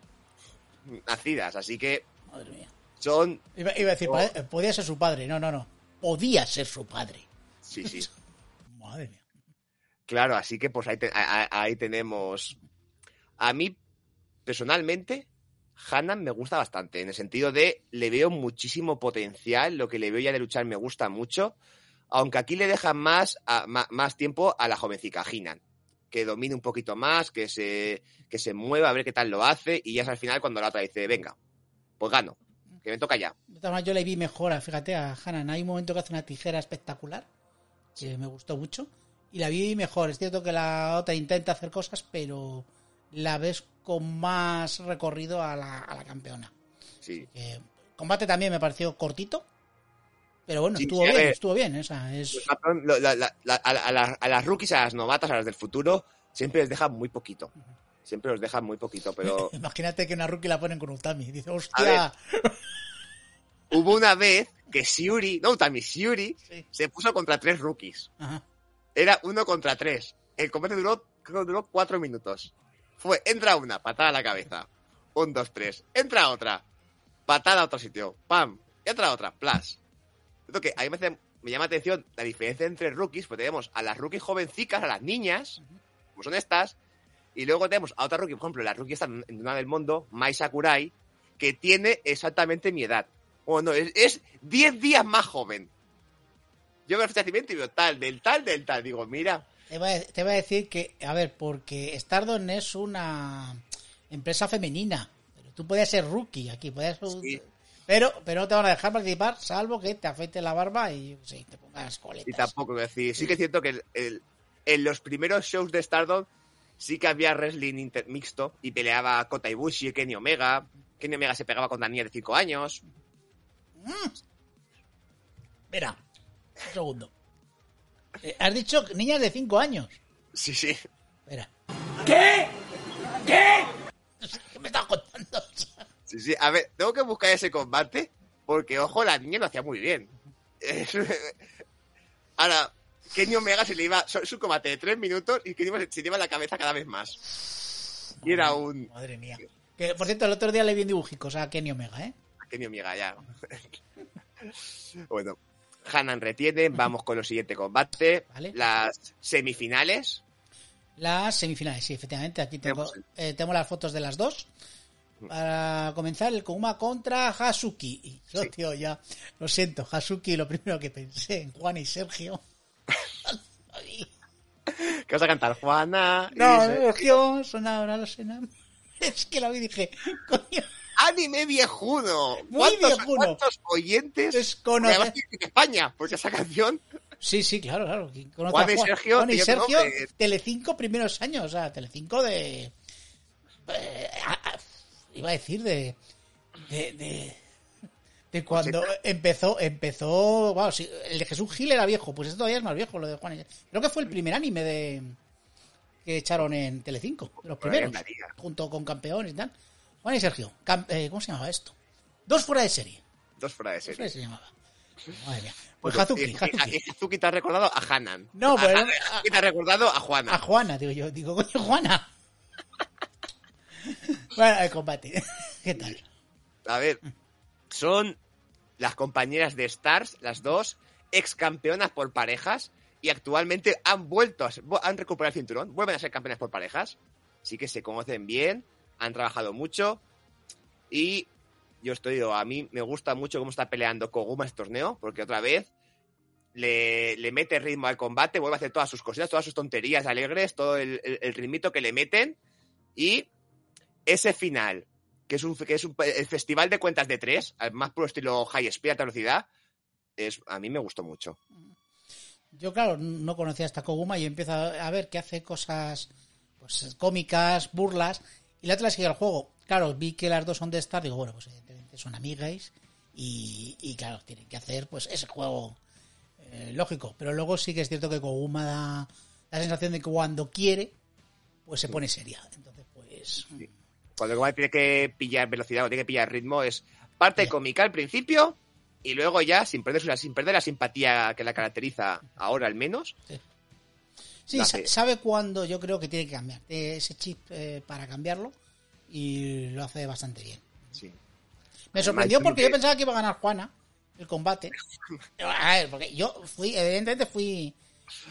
Nacidas, así que madre mía. son. Iba, iba a decir, pare- podía ser su padre. No, no, no. Podía ser su padre. Sí, sí. Madre mía. Claro, así que pues ahí, te- a- a- ahí tenemos. A mí, personalmente, Hanan me gusta bastante, en el sentido de le veo muchísimo potencial, lo que le veo ya de luchar me gusta mucho, aunque aquí le dejan más, a- más, tiempo a la jovencica Hinan, que domine un poquito más, que se, que se mueva, a ver qué tal lo hace, y ya es al final cuando la otra dice, venga, pues gano, que me toca ya. Yo le vi mejor, fíjate, a Hanan. Hay un momento que hace una tijera espectacular, que me gustó mucho, y la vi mejor. Es cierto que la otra intenta hacer cosas, pero la ves con más recorrido a la, a la campeona. Sí. Combate también me pareció cortito, pero bueno, Sí, estuvo sí, a bien, estuvo bien. Esa es... La- la- la- a, las- a las rookies, a las novatas, a las del futuro, siempre les dejan muy poquito. Siempre los dejan muy poquito, pero Imagínate que una rookie la ponen con Utami. Dice, hostia. hubo una vez que Shiuri, no Utami, Shiuri, Sí. se puso contra tres rookies. Ajá. Era uno contra tres. El combate duró, creo duró cuatro minutos. Fue, entra una, patada a la cabeza. Un, dos, tres. Entra otra. Patada a otro sitio. Pam. Entra otra. Plas. Que a mí me, hace- me llama atención la diferencia entre rookies, porque tenemos a las rookies jovencicas, a las niñas, como son estas, y luego tenemos a otra rookie, por ejemplo, la rookie está en una del mundo, Mai Sakurai, que tiene exactamente mi edad. O no, es 10 días más joven. Yo veo el financiamiento y veo tal, del tal, del tal. Digo, mira, Te voy, a, te voy a decir que, a ver, porque Stardom es una empresa femenina. Pero tú puedes ser rookie aquí, puedes... Sí. Pero, pero no te van a dejar participar, salvo que te afeite la barba y te pongas Y coletas. tampoco quiero decir, sí que es cierto que el- el- en los primeros shows de Stardom sí que había wrestling inter- mixto y peleaba Kota Ibushi, Kenny Omega. Kenny Omega se pegaba con Daniel de 5 años. Mira, un segundo. Eh, has dicho niñas de 5 años. Sí, sí. Espera. ¿Qué? ¿Qué? ¿Qué me estás contando? Sí, sí. A ver, tengo que buscar ese combate porque, ojo, la niña lo hacía muy bien. Ahora, Kenny Omega se le iba, es un combate de 3 minutos y Kenny Omega se le iba la cabeza cada vez más. Y era un Madre mía. Que, por cierto, el otro día le vi en dibujicos a Kenny Omega, ¿eh? Kenny Omega ya. bueno, Hanan retiene, vamos con el siguiente combate. Vale. Las semifinales. Las semifinales, sí, efectivamente. Aquí tengo, eh, tengo las fotos de las dos. Para comenzar, el Kuma contra Hasuki. Y yo, Sí. tío, ya, lo siento, Hasuki, lo primero que pensé en Juan y Sergio. ¿Qué vas a cantar? Juana. no, Sergio, sonaba los enam- Es que la vi y dije, coño, Anime viejuno. Muy ¿Cuántos, viejuno. ¿Cuántos oyentes? Desconoce- en España, porque esa canción. Sí, sí, claro, claro. ¿Quién conoce Juan y Sergio, Juan y tío, Sergio, no, que- Telecinco primeros años, o sea, Telecinco de... eh, a- a- iba a decir de... De, de, de cuando empezó, empezó... Wow, sí, el de Jesús Gil era viejo, pues esto todavía es más viejo, lo de Juan y Creo que fue el primer anime de que echaron en Telecinco, los Pues primeros, junto con campeones y tal. Juan y Sergio, eh, ¿cómo se llamaba esto? Dos fuera de serie. Dos fuera de Dos fuera serie. se llamaba. Madre mía. Pues Bueno, Hazuki, y- y- Hazuki. te ha recordado a Hanan. No, a- Hazuki te ha recordado a Juana. A Juana, digo yo. Digo, coño, Juana. bueno, el combate. ¿Qué tal? A ver, son las compañeras de Stars, las dos, ex campeonas por parejas, y actualmente han vuelto, a han recuperado el cinturón, vuelven a ser campeonas por parejas, sí que se conocen bien, han trabajado mucho, y yo estoy, a mí me gusta mucho cómo está peleando Koguma este torneo, porque otra vez le, le mete ritmo al combate, vuelve a hacer todas sus cositas, todas sus tonterías alegres, todo el, ritmito que le meten, y ese final, que es un, que es un- el festival de cuentas de tres, al más puro estilo high speed, alta velocidad, es, a mí me gustó mucho. Yo, claro, no conocía hasta Koguma y empiezo a ver que hace cosas pues, cómicas, burlas, y la otra sigue el juego. Claro, vi que las dos son de Star, digo, bueno, pues evidentemente son amigas y, y claro, tienen que hacer pues ese juego eh, lógico. Pero luego sí que es cierto que Koguma da la sensación de que cuando quiere, pues se pone seria. Entonces, pues... Cuando el combate tiene que pillar velocidad o tiene que pillar ritmo, es parte cómica al principio y luego ya, sin perder, sin perder la simpatía que la caracteriza ahora al menos, Sí, Lo sa- hace. sabe cuándo yo creo que tiene que cambiar. Ese chip eh, para cambiarlo y lo hace bastante bien. sí. Me sorprendió Además, porque yo pensaba que iba a ganar Juana el combate. A ver, porque yo fui, evidentemente fui,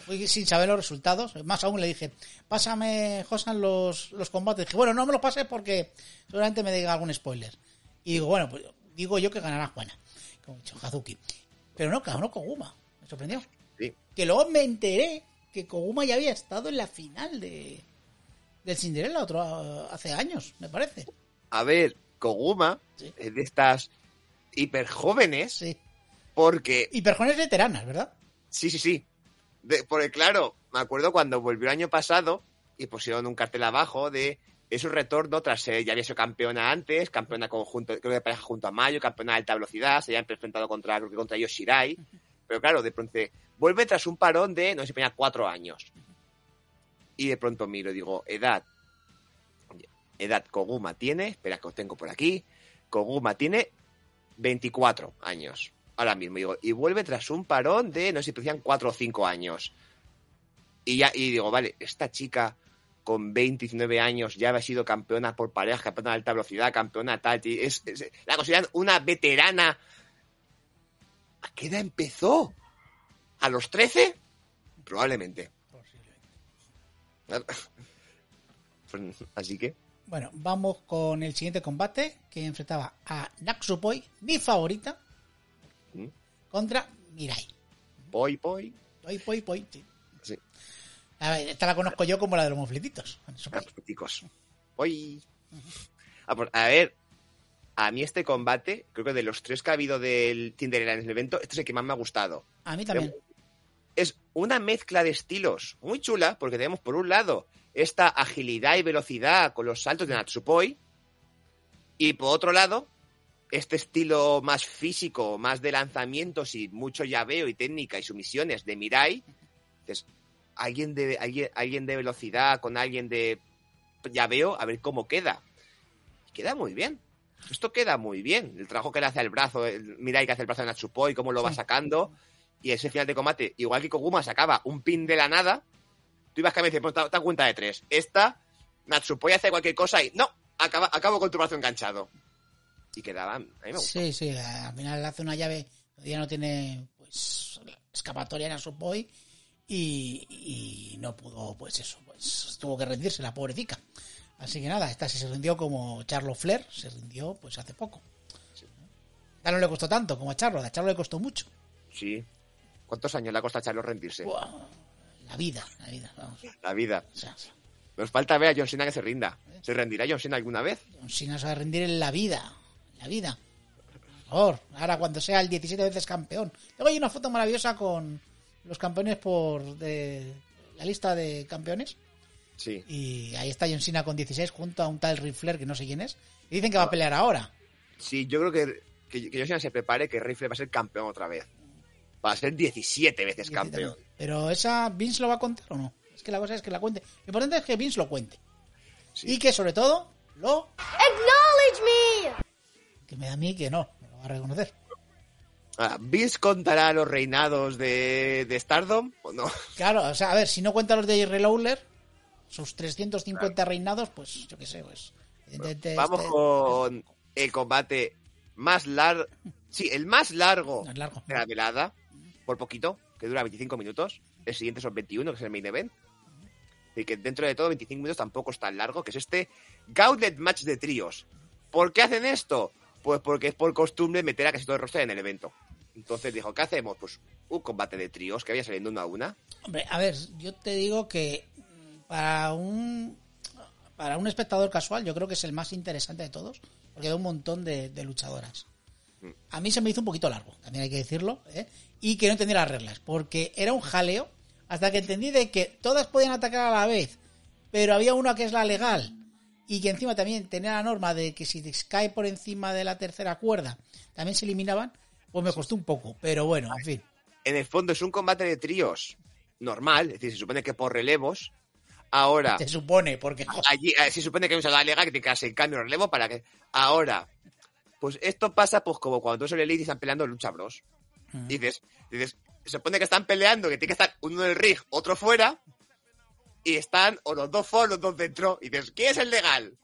fui sin saber los resultados. Más aún le dije, pásame, Josan, los, los combates. Dije, bueno, no me los pases porque seguramente me diga algún spoiler. Y digo, bueno, pues digo yo que ganará Juana, como he dicho, Hazuki. Pero no, ganó Koguma. Me sorprendió. sí. Que luego me enteré que Koguma ya había estado en la final de del Cinderella otro hace años, me parece. A ver, Koguma Sí. es de estas hiper jóvenes, Sí. porque Y personas veteranas, ¿verdad? Sí, sí, sí. De- porque claro, me acuerdo cuando volvió el año pasado y pusieron un cartel abajo de, de su retorno tras ser, ya había sido campeona antes, campeona conjunto, creo que pareja junto a Mayo, campeona de alta velocidad, se habían enfrentado contra, creo que contra Yoshirai. Pero claro, de pronto vuelve tras un parón de, no sé ponía cuatro años. Y de pronto miro digo, edad. Edad Koguma tiene, espera que os tengo por aquí. Koguma tiene 24 años. Ahora mismo, digo, y vuelve tras un parón de, no sé si decían 4 o 5 años. Y ya, y digo, vale, esta chica con 20, 19 años ya había sido campeona por parejas, campeona de alta velocidad, campeona tal, es- la consideran una veterana. ¿A qué edad empezó? ¿A los 13? Probablemente. Así que, Bueno, vamos con el siguiente combate que enfrentaba a Naxupoi, mi favorita, ¿Mm? contra Mirai. poi, poi. Poi, poi, poi, sí. Sí, A ver, esta la conozco yo como la de los mofletitos. Chicos. Poi. Ah, pues, a ver, a mí este combate, creo que de los tres que ha habido del Cinderella en el evento, este es el que más me ha gustado. A mí también. es una mezcla de estilos muy chula, porque tenemos por un lado esta agilidad y velocidad con los saltos de Natsupoi, y por otro lado, este estilo más físico, más de lanzamientos y mucho llaveo y técnica y sumisiones de Mirai. Entonces, alguien de, alguien, alguien de velocidad con alguien de llaveo, a ver cómo queda. Queda muy bien. Esto queda muy bien. El trabajo que le hace al brazo, el Mirai que hace el brazo de Natsupoi, cómo lo va sacando y ese final de combate, igual que Koguma sacaba un pin de la nada, tú ibas cambiando y dices, pues te cuenta de tres. Esta, Natsupoi hace cualquier cosa y no, acaba, acabo con tu brazo enganchado. Y quedaba, a mí me gustó. Sí, sí, al final hace una llave, ya no tiene pues escapatoria en Naxupoi y, y no pudo, pues eso, pues tuvo que rendirse la pobrecita. Así que nada, esta sí se rindió como Charlo Flair, se rindió pues hace poco. Ya no le costó tanto como a Charlo, a Charlo le costó mucho. Sí. ¿Cuántos años le ha costado a Charlo rendirse? La vida, la vida, vamos. La vida. O sea, Nos falta ver a John Cena que se rinda. ¿Se rendirá John Cena alguna vez? John Cena se va a rendir en la vida, en la vida. Por favor, ahora cuando sea el 17 veces campeón. Luego hay una foto maravillosa con los campeones por de la lista de campeones Sí. y ahí está John Cena con 16 junto a un tal Ric Flair que no sé quién es y dicen que va a pelear ahora. Sí, yo creo que, que, que John Cena se prepare que Rifle va a ser campeón otra vez. Va a ser 17 veces campeón. Pero esa Vince lo va a contar o no? Es que la cosa es que la cuente. Lo importante es que Vince lo cuente. Sí. Y que sobre todo lo Acknowledge me! que me da a mí que no, no lo va a reconocer. Ah, ¿Vince contará los reinados de, de Stardom o no? Claro, o sea, a ver, si no cuenta los de Jerry Lawler, sus 350 reinados, pues yo qué sé, pues. Vamos este- con el combate más largo. Sí, el más largo No es largo. de la velada, por poquito, que dura 25 minutos. El siguiente son 21, que es el main event. Y que dentro de todo, 25 minutos tampoco es tan largo, que es este Gauntlet Match de tríos. ¿Por qué hacen esto? Pues porque es por costumbre meter a casi todo el roster en el evento. Entonces dijo, ¿qué hacemos? Pues un combate de tríos que vaya saliendo una a una. Hombre, a ver, yo te digo que para un para un espectador casual yo creo que es el más interesante de todos, porque hay un montón de, de luchadoras. A mí se me hizo un poquito largo, también hay que decirlo, ¿eh? y que no entendía las reglas, porque era un jaleo hasta que entendí de que todas podían atacar a la vez, pero había una que es la legal y que encima también tenía la norma de que si cae por encima de la tercera cuerda también se eliminaban, pues me costó un poco, pero bueno, en fin. En el fondo es un combate de tríos normal, es decir, se supone que por relevos. Ahora, Se supone, porque allí se supone que hay un soldado legal que tiene que darse el cambio de relevo para que. Ahora, pues esto pasa pues como cuando tú Lady y están peleando lucha bros. Dices, dices, se supone que están peleando, que tiene que estar uno en el rig, otro fuera, y están o los dos fuera, los dos dentro, y dices, ¿quién es el legal?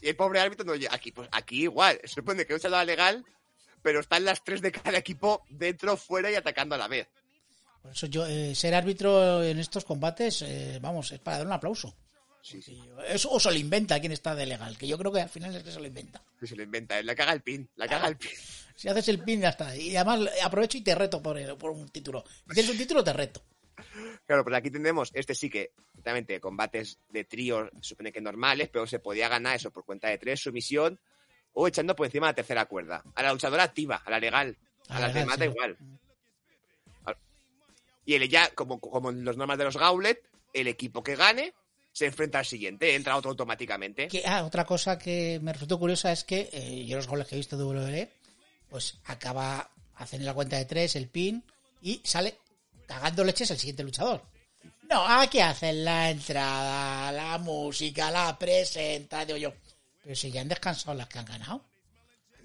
Y el pobre árbitro no llega. Aquí, pues aquí igual, se supone que hay un soldado legal, pero están las tres de cada equipo dentro, fuera y atacando a la vez. Por eso yo, eh, ser árbitro en estos combates, eh, vamos, es para dar un aplauso. Sí, sí. Eso o se lo inventa quien está de legal, que yo creo que al final es que se lo inventa. Que se lo inventa, la caga el pin, la caga el pin. Si haces el pin, ya está. Y además aprovecho y te reto por, el- por un título. Si tienes un título, te reto. Claro, pero aquí tenemos, este sí que, exactamente, combates de tríos, se supone que normales, pero se podía ganar eso por cuenta de tres, sumisión o echando por encima la tercera cuerda. A la luchadora activa, a la legal. A, A la legal, sí. igual. Y el ya, como, como en los normas de los Gauntlet, el equipo que gane se enfrenta al siguiente, entra otro automáticamente. Ah, otra cosa que me resultó curiosa es que eh, yo los goles que he visto de WWE, pues acaba, hacen la cuenta de tres, el pin, y sale cagando leches el siguiente luchador. No, aquí hacen la entrada, la música, la presenta, digo yo. Pero si ya han descansado las que han ganado.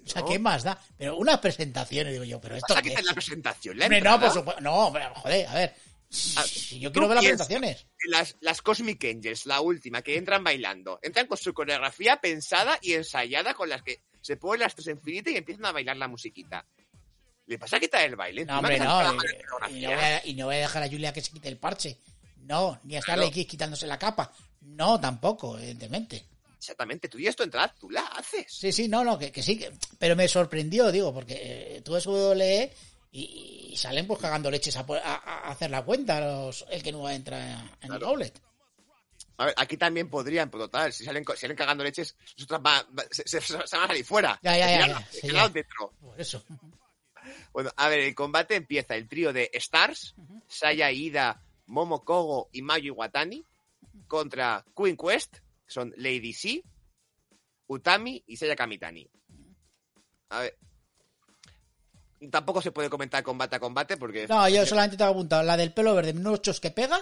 O sea. ¿qué más da? Pero unas presentaciones, digo yo, pero esto Pasa qué que es? está en la presentación, la Hombre, no, por supuesto. No, pero, joder, a ver. Si, Ah, yo quiero ver las presentaciones. Las, las Cosmic Angels, la última, que entran bailando. Entran con su coreografía pensada y ensayada con las que se ponen las tres infinitas y empiezan a bailar la musiquita. ¿Le pasa a quitar el baile? No, hombre, no. Y, no voy a, y no voy a dejar a Julia que se quite el parche. No, ni a Claro. Starlight Kiss quitándose la capa. No, tampoco, evidentemente. Exactamente, tú y esto entrada, tú la haces. Sí, sí, no, no, que, que sí. que- pero me sorprendió, digo, porque eh, tú ves WWE y, y salen pues cagando leches a, a- a hacer la cuenta los, el que no entra en el Claro. gauntlet. A ver, aquí también podrían, pero total, si salen, si salen cagando leches, nosotras va- va- se, se- se van a salir fuera. Ya, ya, ya, ya, se ya. dentro. Por eso. Bueno, a ver, el combate empieza el trío de Stars, Saya Ida, Momo Kogo y Mayu Iwatani contra Queen Quest, que son Lady C, Utami y Saya Kamitani. A ver. Tampoco se puede comentar combate a combate porque No, yo solamente te he apuntado la del pelo verde, ochos que pega.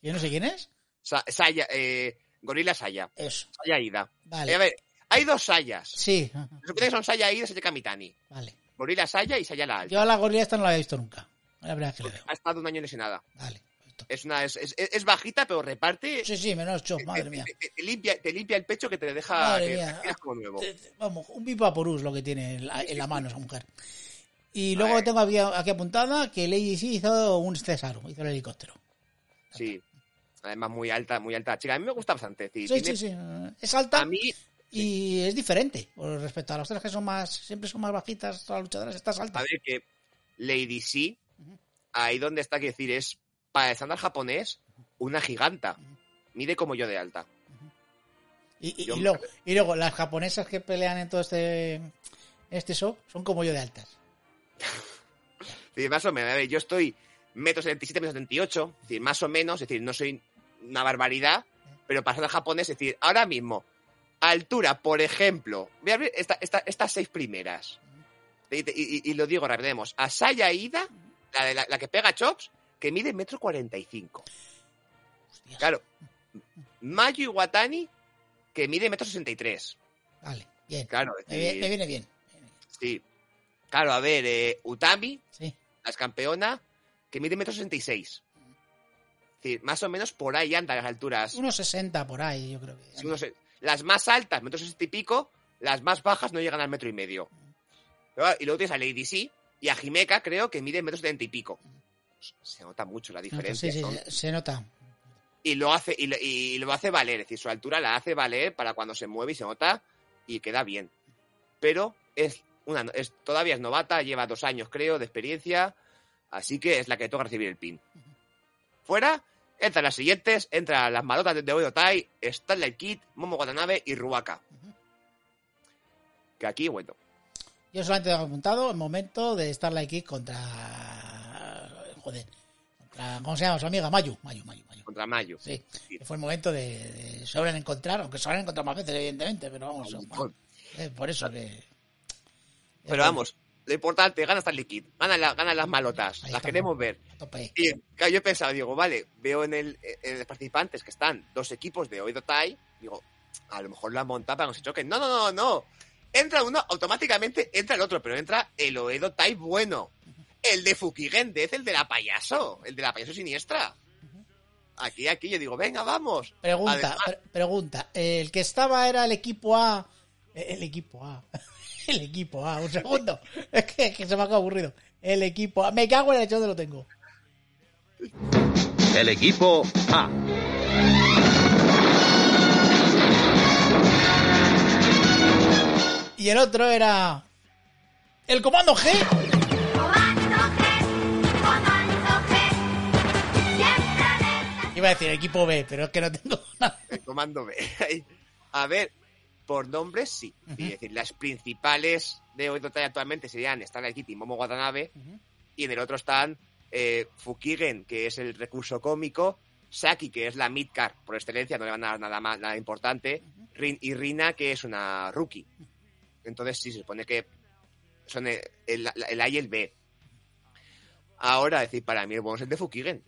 Yo no sé quién es. Sa- Saya, eh, Gorila Saya, Eso. Saya Ida. Vale. Eh, a ver, hay dos Sayas. Sí, Se supone que son Saya Ida y Saya Kamitani. vale. Gorila Saya y Saya la Alta. Yo a la gorila esta no la había visto nunca. La vez que le veo. Ha estado un año lesionada. Vale. Es una es, es, es bajita, pero reparte Sí, sí, menos ocho, madre te, mía. te- limpia, te limpia el pecho que te deja Madre que mía. respiras como nuevo. Vamos, un Vivaporus lo que tiene en la, en la mano esa mujer. Y luego tengo aquí, aquí apuntada que Lady C hizo un César, hizo el helicóptero. Sí. Además, muy alta, muy alta. Chica, a mí me gusta bastante. Sí, tiene- sí, sí. Es alta A mí, y es diferente respecto a las otras que son más, siempre son más bajitas, las luchadoras, estas a altas. ver que Lady C, ahí donde está, que decir, es para el estándar japonés, una giganta. Mide como yo de alta. Y, y- yo- y luego, y luego las japonesas que pelean en todo este, este show son como yo de altas. Más o menos, a ver, yo estoy metro 77, metro 78, es decir, más o menos, es decir, no soy una barbaridad, pero para estándar japonés, es decir, ahora mismo, altura, por ejemplo, voy a abrir esta- esta- estas seis primeras. Y, y- y lo digo, repetemos, a Saya Ida, la, de la, la que pega chops, que mide metro 45. Hostias. Claro. Mayu Iwatani, que mide metro 63. Vale, bien. Claro, es Me, vi- decir, me viene bien. sí. Claro, a ver, eh, Utami, Sí. la es campeona, que mide metro 66. Es decir, más o menos por ahí andan las alturas. Unos 60 por ahí, yo creo que. Las más altas, metro 60 y pico, las más bajas no llegan al metro y medio. Pero, y luego tienes a Lady C y a Jimeca, creo, que mide metro 70 y pico. Se nota mucho la Sí, diferencia. sí, son- se- se nota. y lo hace y lo, y lo hace valer, es decir, su altura la hace valer para cuando se mueve y se nota y queda bien. Pero es una es todavía es novata, lleva dos años creo de experiencia, así que es la que toca recibir el pin. Fuera, entran las siguientes, entran las malotas de Oedo Tai, Starlight Kid, Momo Watanabe y Ruaka. Que aquí, bueno, Yo solamente tengo apuntado el momento de Starlight Kid contra. Joder. Contra, ¿Cómo se llama su amiga? Mayu. Mayu, Mayu, Mayu. contra Mayo. Sí. Fue el momento de, de suelen encontrar, aunque se suelen encontrar más veces, evidentemente, pero vamos. por eso que. Pero vamos, lo importante, gana Starlight Kid, gana, la- gana las malotas, Ahí las queremos ver. tope. Y claro, yo he pensado, digo, vale, veo en, el, en los participantes que están dos equipos de Oedo Tai, digo, a lo mejor la monta para que no se choquen. No, no, no, no. Entra uno, automáticamente entra el otro, pero entra el Oedo Tai bueno. El de Fukigen, es el de la payaso, el de la payaso siniestra. Aquí, aquí, yo digo, venga, vamos. Pregunta, pre- pregunta. El que estaba era el equipo A. El equipo A. El equipo A. Un segundo. Es que, que se me ha quedado aburrido. El equipo A. Me cago en el hecho de lo tengo. El equipo A. Y el otro era. El comando G. Iba a decir equipo B, pero es que no tengo nada. el comando B. A ver, Por nombres, sí. Es decir, las principales de Oedo Tai actualmente serían Starlight Kitty y Momo Watanabe. Y en el otro están eh, Fukigen, que es el recurso cómico. Saki, que es la midcard por excelencia, no le van a dar nada más, nada importante. Rin, y Rina, que es una rookie. Entonces, sí, se supone que son el, el- el A y el B. Ahora, es decir, para mí el bueno es el de Fukigen.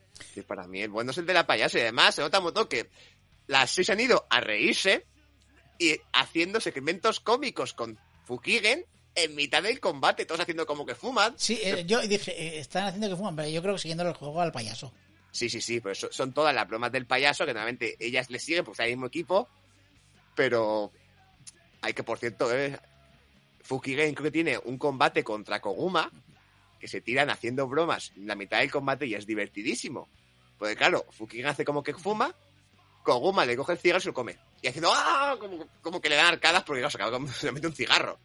Para mí el bueno es el de la payasa. Y además, se nota un que las seis han ido a reírse y haciendo segmentos cómicos con Fukigen en mitad del combate, todos haciendo como que fuman. Sí, eh, yo dije, eh, están haciendo que fuman, pero yo creo que siguiendo el juego al payaso. Sí, sí, sí, pero son todas las bromas del payaso que normalmente ellas le siguen porque está en el mismo equipo, pero hay que, por cierto, eh, Fukigen creo que tiene un combate contra Koguma que se tiran haciendo bromas en la mitad del combate y es divertidísimo. Porque claro, Fukigen hace como que fuma, Koguma le coge el cigarro y se lo come. Y haciendo ¡ah! Como, como que le dan arcadas porque claro, se acaba como- se le mete un cigarro.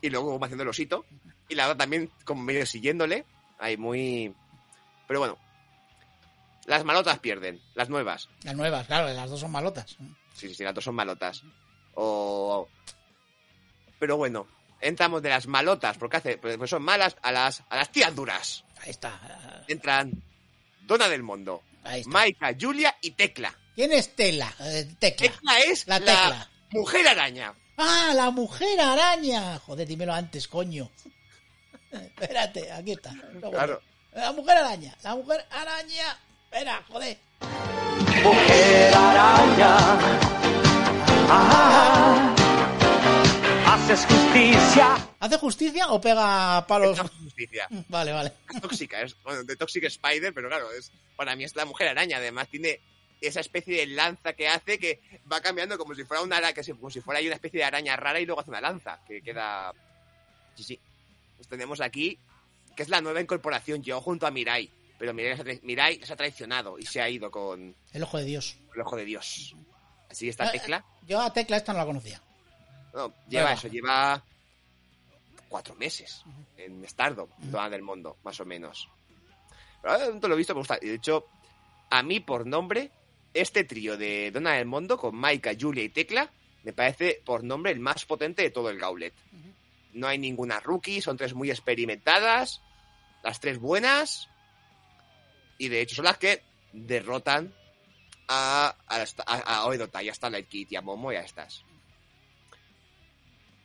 Y luego Koguma haciendo el osito. Y la otra también como medio siguiéndole. Ahí muy... Pero bueno. Las malotas pierden, las nuevas. Las nuevas, claro, las dos son malotas. Sí, sí, sí, las dos son malotas. O... Pero bueno, entramos de las malotas, porque hace, pues son malas, a las, a las tías duras. Ahí está. Entran Dona del Mundo. Maika, Julia y Tecla. ¿Quién es Tela? Eh, tecla. Tecla es La la, Tecla. mujer araña. ¡Ah, la mujer araña! Joder, dímelo antes, coño. Espérate, aquí está. Claro. La mujer araña, la mujer araña. Espera, joder. Mujer araña. Ah, haces justicia. ¿Hace justicia o pega palos? Es justicia. Vale, vale. Es tóxica, es bueno, de Toxic Spider, pero claro, es para mí es la mujer araña. Además, tiene esa especie de lanza que hace que va cambiando como si fuera una que como si fuera ahí una especie de araña rara y luego hace una lanza, que queda. Sí, sí. Pues tenemos aquí, que es la nueva incorporación, llegó junto a Mirai. Pero Mirai Mirai les ha traicionado y se ha ido con El ojo de Dios. el ojo de Dios. Así está Eh, Tecla. Yo a Tecla esta no la conocía. No, lleva eso, lleva cuatro meses en Stardom, Dona del Mundo, más o menos. Pero no lo he visto, me gusta. Y de hecho, a mí por nombre, este trío de Dona del Mundo con Maika, Julia y Tecla, me parece por nombre el más potente de todo el Gauntlet. No hay ninguna rookie, son tres muy experimentadas, las tres buenas, y de hecho son las que derrotan a, a, a Oedota, y a Starlight Kid, y a Momo y a estas.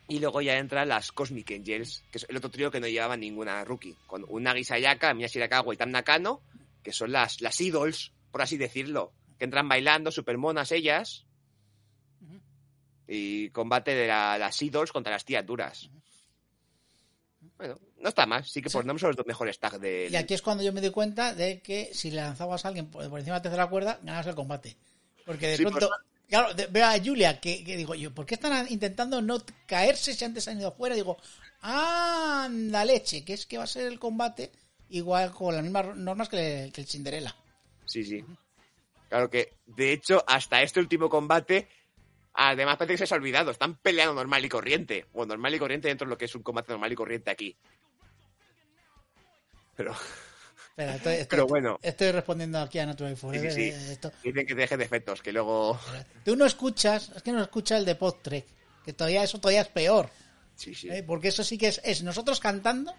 Y luego ya entran las Cosmic Angels, que es el otro trío que no llevaba ninguna rookie. Con Unagi Sayaka, Miya Shirakawa y Tam Nakano, que son las, las idols, por así decirlo. Que entran bailando, super monas ellas. Y combate de la- las idols contra las tías duras. Bueno, no está mal. Sí que por nombre son los dos mejores tags de... Y aquí es cuando yo me doy cuenta de que si le lanzabas a alguien por, encima de la tercera cuerda, ganas el combate. Porque de Sí, pronto, claro, veo a Julia que, digo yo, ¿por qué están intentando no caerse si antes han ido fuera? Digo, anda leche, que es que va a ser el combate igual con las mismas normas que, que el Cinderella. Sí, sí. Claro que, de hecho, hasta este último combate, además parece que se ha olvidado. Están peleando normal y corriente. O normal y corriente dentro de lo que es un combate normal y corriente aquí. Pero Espera, estoy, estoy- Pero bueno. estoy respondiendo aquí a Natural sí, Forever. sí, sí. esto. dicen que deje defectos, que luego... Tú no escuchas, es que no escuchas el de Podtrek, que todavía eso todavía es peor. Sí, sí. ¿eh? Porque eso sí que es, es nosotros cantando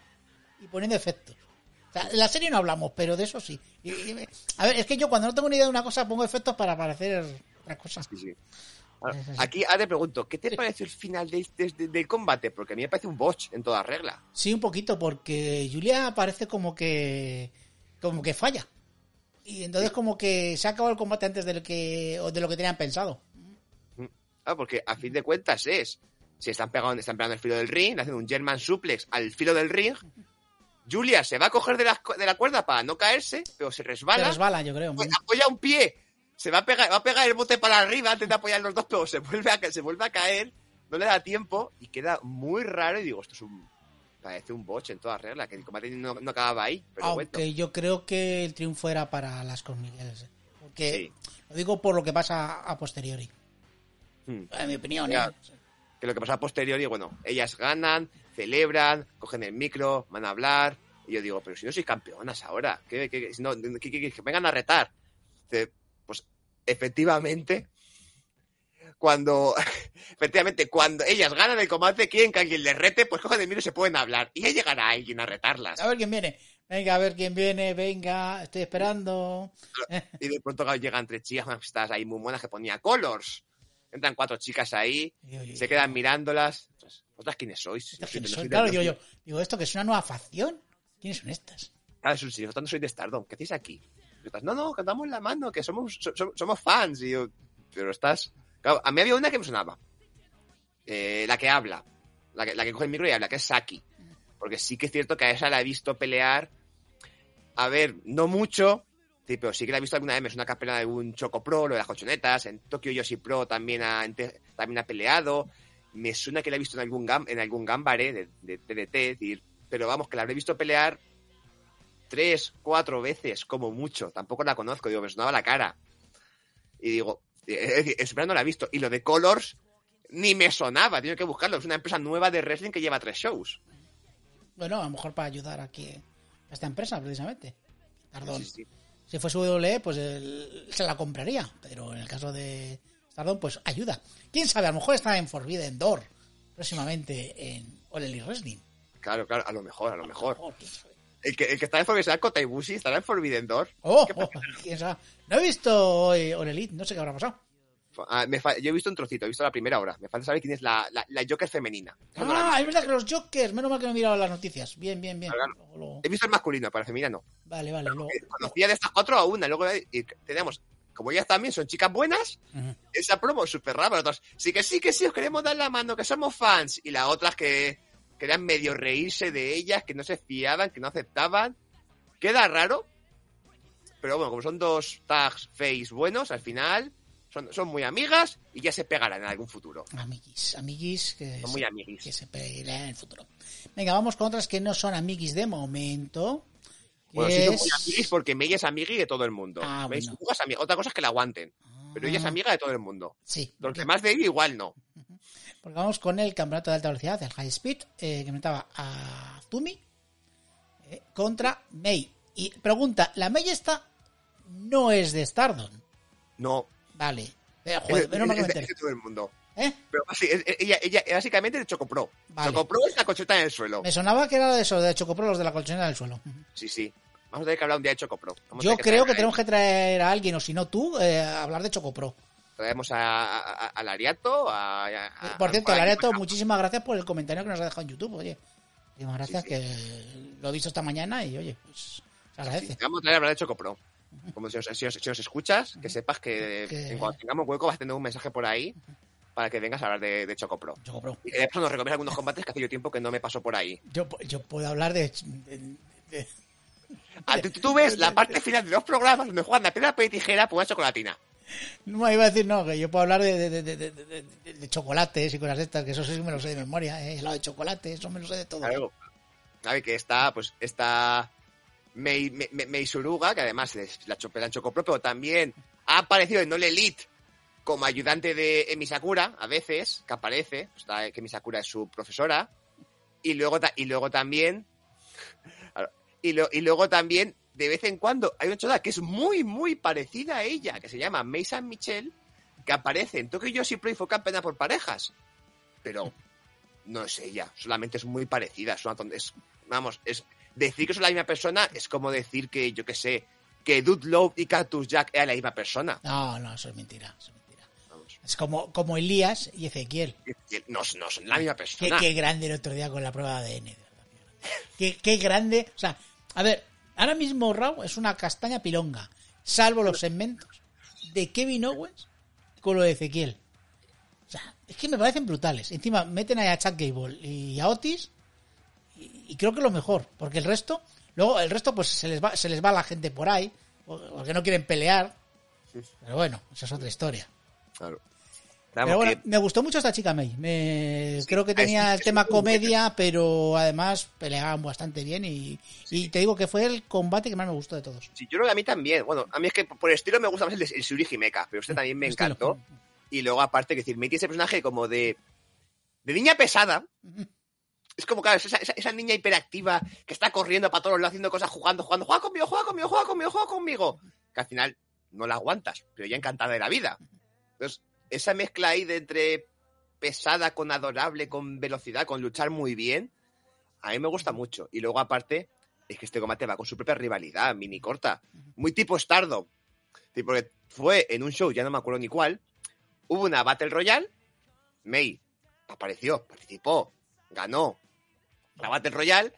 y poniendo efectos. O sea, en la serie no hablamos, pero de eso sí. Y- y- a ver, es que yo cuando no tengo ni idea de una cosa pongo efectos para parecer otras cosas. Sí, sí. Ahora, Sí, sí, sí. Aquí ahora te pregunto, ¿qué te pareció el final de- de- de- del combate? Porque a mí me parece un botch en toda regla. Sí, un poquito, porque Julia parece como que como que falla. Y entonces como que se ha acabado el combate antes de lo que, o de lo que tenían pensado. Ah, porque a fin de cuentas es, si están pegando, están pegando el filo del ring, hacen un German suplex al filo del ring, Julia se va a coger de la, de la cuerda para no caerse, pero se Se resbala, resbala, yo creo. pues apoya un pie, se va a pegar, va a pegar el bote para arriba antes de apoyar los dos, pero se vuelve a, se vuelve a caer, no le da tiempo y queda muy raro y digo, esto es un, parece un botch en toda regla, que el combate no, no acababa ahí, pero Aunque bueno. yo creo que el triunfo era para las Cosmigueles. Porque Sí. lo digo por lo que pasa a posteriori. Hmm. En mi opinión, Ya. ¿eh? que lo que pasa a posteriori, bueno, ellas ganan, celebran, cogen el micro, van a hablar, y yo digo, pero si no sois campeonas ahora, que, que, no, que, vengan a retar. Pues efectivamente, cuando, efectivamente, cuando ellas ganan el combate, quieren que alguien les rete, pues cogen el miro y se pueden hablar. Y ya llegará alguien a retarlas. A ver quién viene. Venga, a ver quién viene. Venga, estoy esperando. Y de pronto llegan tres chicas estás ahí muy buenas que ponía colors. Entran cuatro chicas ahí, yo- se quedan mirándolas. ¿Vosotras quiénes sois? ¿Estas Yo quiénes de- Claro, soy- yo. Digo, ¿esto que es una nueva facción? ¿Quiénes son estas? Claro, eso sí, vosotros no sois de Stardom. ¿Qué hacéis aquí? No, no, cantamos la mano, que somos, so- so- somos fans. Y yo, pero estás... A mí había una que me sonaba. Eh, la que habla. La que, la que coge el micro y habla, que es Saki. Porque sí que es cierto que a esa la he visto pelear. A ver, no mucho. sí, pero sí que la he visto alguna vez. Es una campeona de un Choco Pro, lo de las colchonetas. En Tokyo Yoshi Pro también ha, también ha peleado. Me suena que la he visto en algún, gam, en algún Gambare de, TDT. pero vamos, que la habré visto pelear tres, cuatro veces, como mucho. Tampoco la conozco, digo, me sonaba la cara. Y digo, es decir, Esperando no la he visto. Y lo de Colors ni me sonaba, tengo que buscarlo. Es una empresa nueva de wrestling que lleva tres shows. Bueno, a lo mejor para ayudar aquí a esta empresa, precisamente. Stardom. Sí, sí. Si fuese WWE, pues él se la compraría. Pero en el caso de Stardom, pues ayuda. ¿Quién sabe? A lo mejor está en Forbidden Door próximamente en All Elite Wrestling. Claro, claro, a lo mejor, a lo mejor. El que, el que está en Forbidden será Kota Ibushi, estará en Forbidden Door. Oh, oh, quién sabe. No he visto Elite, no sé qué habrá pasado. Ah, me yo he visto un trocito, he visto la primera hora. Me falta saber quién es la, la, la Joker femenina. Ah, es verdad que los Jokers, menos mal que no he mirado las noticias. Bien, bien, bien. Claro. Luego lo- He visto el masculino, pero la femenina no. Vale, vale. Luego... Conocía de estas cuatro a una. Luego y tenemos, como ellas también son chicas buenas, esa promo es súper rara. Otras, sí que sí, que sí, os queremos dar la mano, que somos fans. Y las otras que querían medio reírse de ellas, que no se fiaban, que no aceptaban. Queda raro. Pero bueno, como son dos tags face buenos, al final son, son muy amigas y ya se pegarán en algún futuro. Amiguis, amiguis que, Son muy amiguis. que se pelearán en el futuro. Venga, vamos con otras que no son amiguis de momento. Bueno, sí son es- muy amiguis porque ella es amigui de todo el mundo. Ah, bueno. Otra cosa es que la aguanten. Pero ella es Ah, amiga de todo el mundo. Sí, Los demás de ella igual no. Porque vamos con el campeonato de alta velocidad, el High Speed, eh, que enfrentaba a Tumi eh, contra Mei. Y pregunta, ¿la Mei esta no es de Stardom? No. Vale. Eh, Es, joder, es es de todo el mundo. ¿Eh? Pero sí, es- es- ella, ella es básicamente de Chocopro. Vale. Chocopro es la cocheta en el suelo. Me sonaba que era de eso, de Chocopro, los de la colchonera del suelo. Sí, sí. Vamos a tener que hablar un día de Chocopro. Vamos Yo creo que tenemos que traer a alguien, o si no tú, eh, a hablar de Chocopro. Traemos a, a, a- Por cierto, Lareto, muchísimas gracias por el comentario que nos ha dejado en YouTube, oye. Muchísimas gracias, Sí, que lo he visto esta mañana y, oye, pues se agradece. Sí, vamos a traer a hablar de Chocopro. Como si os, si os- si os escuchas, que sepas que, Que- en cuanto tengamos hueco vas a tener un mensaje por ahí para que vengas a hablar de, de Chocopro. Chocopro. Y que de paso nos recomiendas algunos combates que hace yo tiempo que no me paso por ahí. Yo, yo puedo hablar de, de- de- Ah, tú, tú ves la parte final de los programas donde juegan a piedra, papel y tijera por una chocolatina. No iba a decir, no, que yo puedo hablar de, de, de- de- chocolates y cosas estas, que eso sí me lo sé de memoria, ¿eh? helado de chocolate, eso me lo sé de todo. Claro. A que está, pues, está Mei, Mei, Suruga, que además la chopera en Chocopro, pero también ha aparecido en All Elite como ayudante de Emi Sakura, a veces, que aparece, pues, está- que Emi Sakura es su profesora, y luego, y luego también, y, lo- y luego también, de vez en cuando, hay una chota que es muy, muy parecida a ella, que se llama Mei San Michel, que aparece en Tokyo Yoshi Pro y fue campeona por parejas, pero no es ella, solamente es muy parecida, es una ton- es, vamos, es decir que son la misma persona es como decir que, yo qué sé, que Dude Love y Cactus Jack eran la misma persona. No, no, eso es mentira, eso es mentira. Vamos, Es como, como Elías y Ezequiel. no, no son la misma persona. qué grande el otro día con la prueba de ADN. qué grande. O sea, a ver, ahora mismo Raw es una castaña pilonga, salvo los segmentos de Kevin Owens con lo de Ezequiel. O sea, es que me parecen brutales. Encima meten ahí a Chad Gable y a Otis y, y creo que lo mejor, porque el resto, luego el resto pues se les va, se les va la gente por ahí, porque no quieren pelear. Pero bueno, esa es otra historia. Claro. Pero Vamos, bueno, que- me gustó mucho esta chica May. Me... Creo que tenía el tema comedia, pero además peleaban bastante bien y, y te digo que fue el combate que más me gustó de todos. sí, yo creo que a mí también. Bueno, a mí es que por estilo me gusta más el de el Shuri Himeka, pero usted también me Estilo. encantó. Y luego, aparte, que decir, me tiene ese personaje como de. de niña pesada. Es como, claro, esa, esa, esa niña hiperactiva que está corriendo para todos lados haciendo cosas, jugando, jugando, juega conmigo, juega conmigo, juega conmigo, juega conmigo. Que al final no la aguantas, pero ya encantada de la vida. Entonces, esa mezcla ahí de entre pesada con adorable, con velocidad, con luchar muy bien, a mí me gusta mucho. Y luego, aparte, es que este combate va con su propia rivalidad, mini corta. Muy tipo Stardom. Sí, porque fue en un show, ya no me acuerdo ni cuál, hubo una Battle Royale, May apareció, participó, ganó la Battle Royale.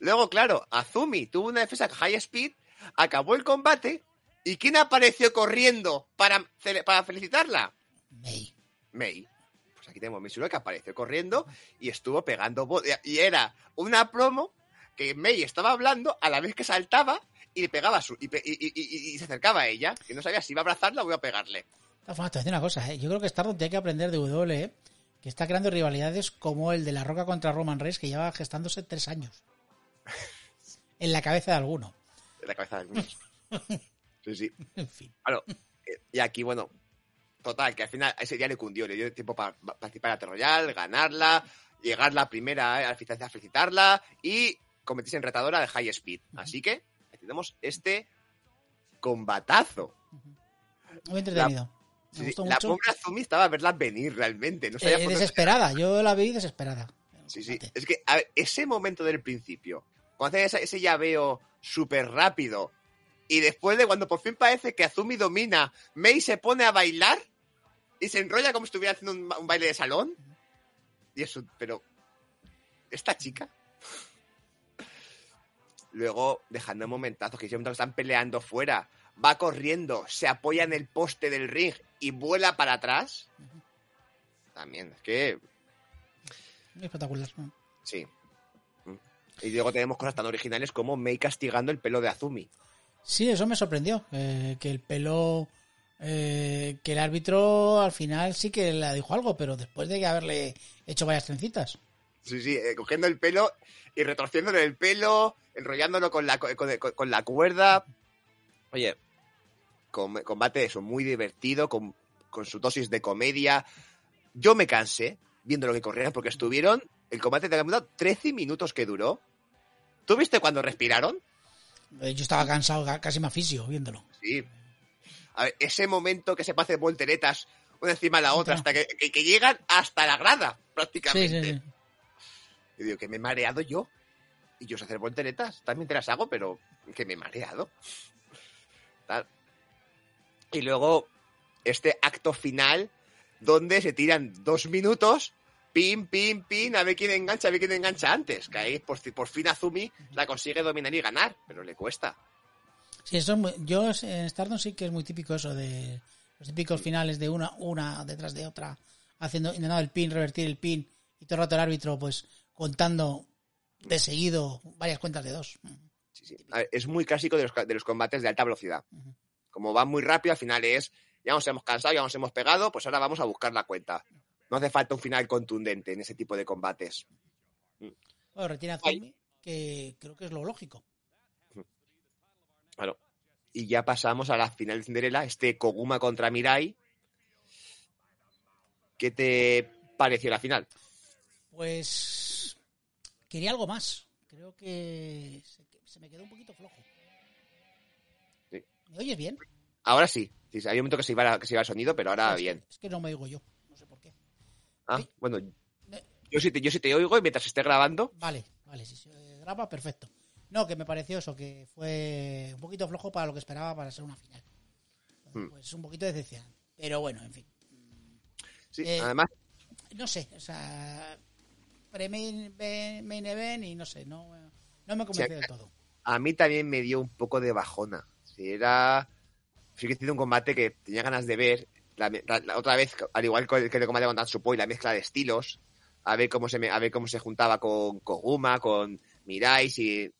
Luego, claro, Azumi tuvo una defensa high speed, acabó el combate, ¿y quién apareció corriendo para, para felicitarla? May. May. Pues aquí tenemos a Mitsurugi que apareció corriendo y estuvo pegando y era una promo que May estaba hablando a la vez que saltaba y le pegaba su y, pe- y- y- y- y se acercaba a ella, que no sabía si iba a abrazarla o iba a pegarle. De todas formas, te voy a decir una cosa, ¿eh? yo creo que Stardom tiene que aprender de WWE, que está creando rivalidades como el de La Roca contra Roman Reigns, que lleva gestándose tres años. En la cabeza de alguno. En la cabeza del niño. Sí, sí. En fin. Claro. eh, Y aquí, bueno, total, que al final a ese día le cundió, le dio tiempo para participar la Battle Royale, ganarla, llegar la primera eh, a felicitar- a felicitarla y convertirse en retadora de High Speed. Así que tenemos este combatazo. Muy entretenido. Me Sí, gustó la mucho. pobre Azumi estaba a verla venir realmente. No sabía Eh, desesperada, yo la vi desesperada. Sí, sí. Es que a ver, ese momento del principio, cuando hace ese, ese llaveo súper rápido, y después de cuando por fin parece que Azumi domina, Mei se pone a bailar y se enrolla como si estuviera haciendo un, un baile de salón. Y eso, pero. ¿Esta chica? Luego, dejando un momentazo, que siempre están peleando fuera, va corriendo, se apoya en el poste del ring y vuela para atrás. También, es que espectacular. Sí. Mm. Y luego tenemos cosas tan originales como Mei castigando el pelo de Azumi. Sí, eso me sorprendió. eh, que el pelo. eh, que el árbitro al final sí que le dijo algo, pero después de haberle hecho varias trencitas. Sí, sí, eh, cogiendo el pelo y retorciéndole el pelo, enrollándolo con la, co- con, la cuerda. Oye, com- combate eso, muy divertido, con, su dosis de comedia. Yo me cansé viendo lo que corrían porque estuvieron. El combate de campeonato 13 minutos que duró. ¿Tú viste cuando respiraron? Eh, yo estaba cansado, ca- casi me aficio viéndolo. Sí. A ver, ese momento que se pasa de volteretas una encima de la otra hasta que, que- que llegan hasta la grada, Sí, prácticamente. sí, sí. Y digo, que me he mareado yo. Y yo sé hacer volteretas, también te las hago, pero que me he mareado. Tal. Y luego, este acto final, donde se tiran dos minutos, pin, pin, pin, a ver quién engancha, a ver quién engancha antes. Que ahí, por, fi- por fin, Azumi la consigue dominar y ganar, pero le cuesta. Sí, eso es muy- yo en Stardom sí que es muy típico eso de los típicos finales de una una detrás de otra, haciendo intentando el pin, revertir el pin y todo el rato el árbitro pues contando de seguido varias cuentas de dos. Sí, sí. Ver, es muy clásico de los, de los combates de alta velocidad. Como van muy rápido, al final es, ya nos hemos cansado, ya nos hemos pegado, pues ahora vamos a buscar la cuenta. No hace falta un final contundente en ese tipo de combates. Bueno, retiene a Zumi, que creo que es lo lógico. Claro. Y ya pasamos a la final de Cinderella, este Koguma contra Mirai. ¿Qué te pareció la final? Pues quería algo más. Creo que se, se me quedó un poquito flojo. Sí. ¿Me oyes bien? Ahora sí. Sí, Había un momento que se iba, que se iba el sonido, pero ahora es, que- bien. es que no me oigo yo. No sé por qué. Ah, bueno, yo sí, te, yo sí te oigo y mientras esté grabando. Vale, vale, si se graba, perfecto. No, que me pareció eso, que fue un poquito flojo para lo que esperaba para ser una final. Entonces, Hmm. Pues un poquito decepcionante. Pero bueno, en fin. Sí, Eh, además, No sé, o sea, pre-main main- main event y no sé, no, no me convenció Sí, del todo. a mí también me dio un poco de bajona. Si era. Sí que he sido un combate que tenía ganas de ver. La, otra vez, al igual que el combate con Tatsupoi, la mezcla de estilos. A ver cómo se, me- a ver cómo se juntaba con Koguma, con Mirai, si,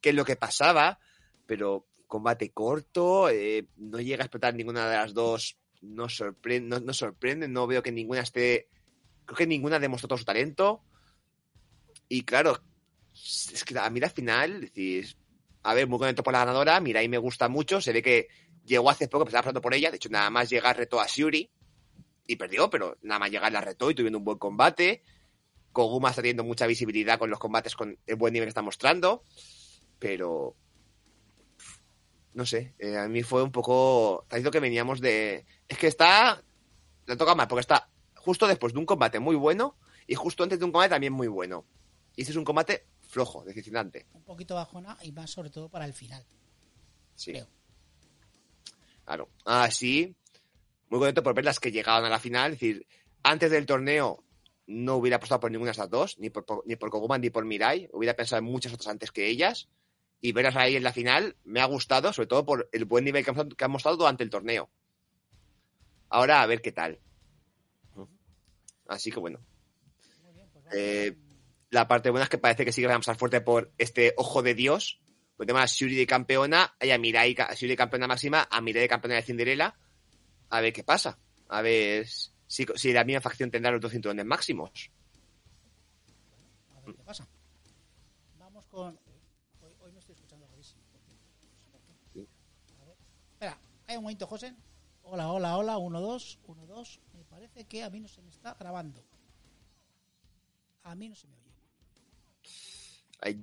qué es lo que pasaba. Pero combate corto, eh, no llega a explotar ninguna de las dos. No sorprende, no, no sorprende, no veo que ninguna esté. Creo que ninguna demostró todo su talento. Y claro, es que a mí la final, decís, a ver, muy contento por la ganadora, Mirai me gusta mucho, se ve que llegó hace poco, empezaba hablando por ella, de hecho nada más llegar retó a Shuri y perdió, pero nada más llegar la retó y tuvieron un buen combate. Koguma está teniendo mucha visibilidad con los combates, con el buen nivel que está mostrando, pero no sé, eh, a mí fue un poco, está diciendo que veníamos de, es que está, te toca mal, porque está justo después de un combate muy bueno y justo antes de un combate también muy bueno. Y este es un combate flojo, decepcionante. Un poquito bajona y más sobre todo para el final. Sí, Creo. Claro. Así, muy contento por ver las que llegaban a la final. Es decir, antes del torneo no hubiera apostado por ninguna de esas dos, ni por, por- ni por Koguman ni por Mirai. Hubiera pensado en muchas otras antes que ellas. Y verlas ahí en la final me ha gustado, sobre todo por el buen nivel que han, que han mostrado durante el torneo. Ahora a ver qué tal. Así que bueno. Pues Eh, La parte buena es que parece que sí que vamos a estar fuerte por este ojo de Dios. Por tema Shuri de campeona, hay a Mirai, Shuri de campeona máxima, a Mirai de campeona de Cinderella. A ver qué pasa. A ver si, si la misma facción tendrá los dos cinturones máximos. A ver qué pasa. Vamos con. Hoy, hoy me estoy escuchando gravísimo. Sí. A ver. Espera, hay un momento, José. Hola, hola, hola. 1, 2, 1, 2. Me parece que a mí no se me está grabando. A mí no se me oye.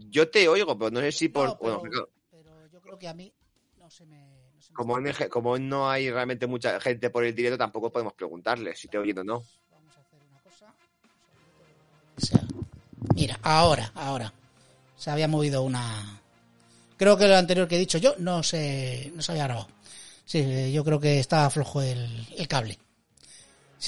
Yo te oigo, pero no sé si por. No, bueno, pero, pero yo creo que a mí no se me. No se me como, no hay- como no hay realmente mucha gente por el directo, tampoco podemos preguntarle si te oyendo o no. Vamos a hacer una cosa. Mira, ahora, ahora. Se había movido una. Creo que lo anterior que he dicho yo no se, no se había grabado. Sí, yo creo que está flojo el, el cable.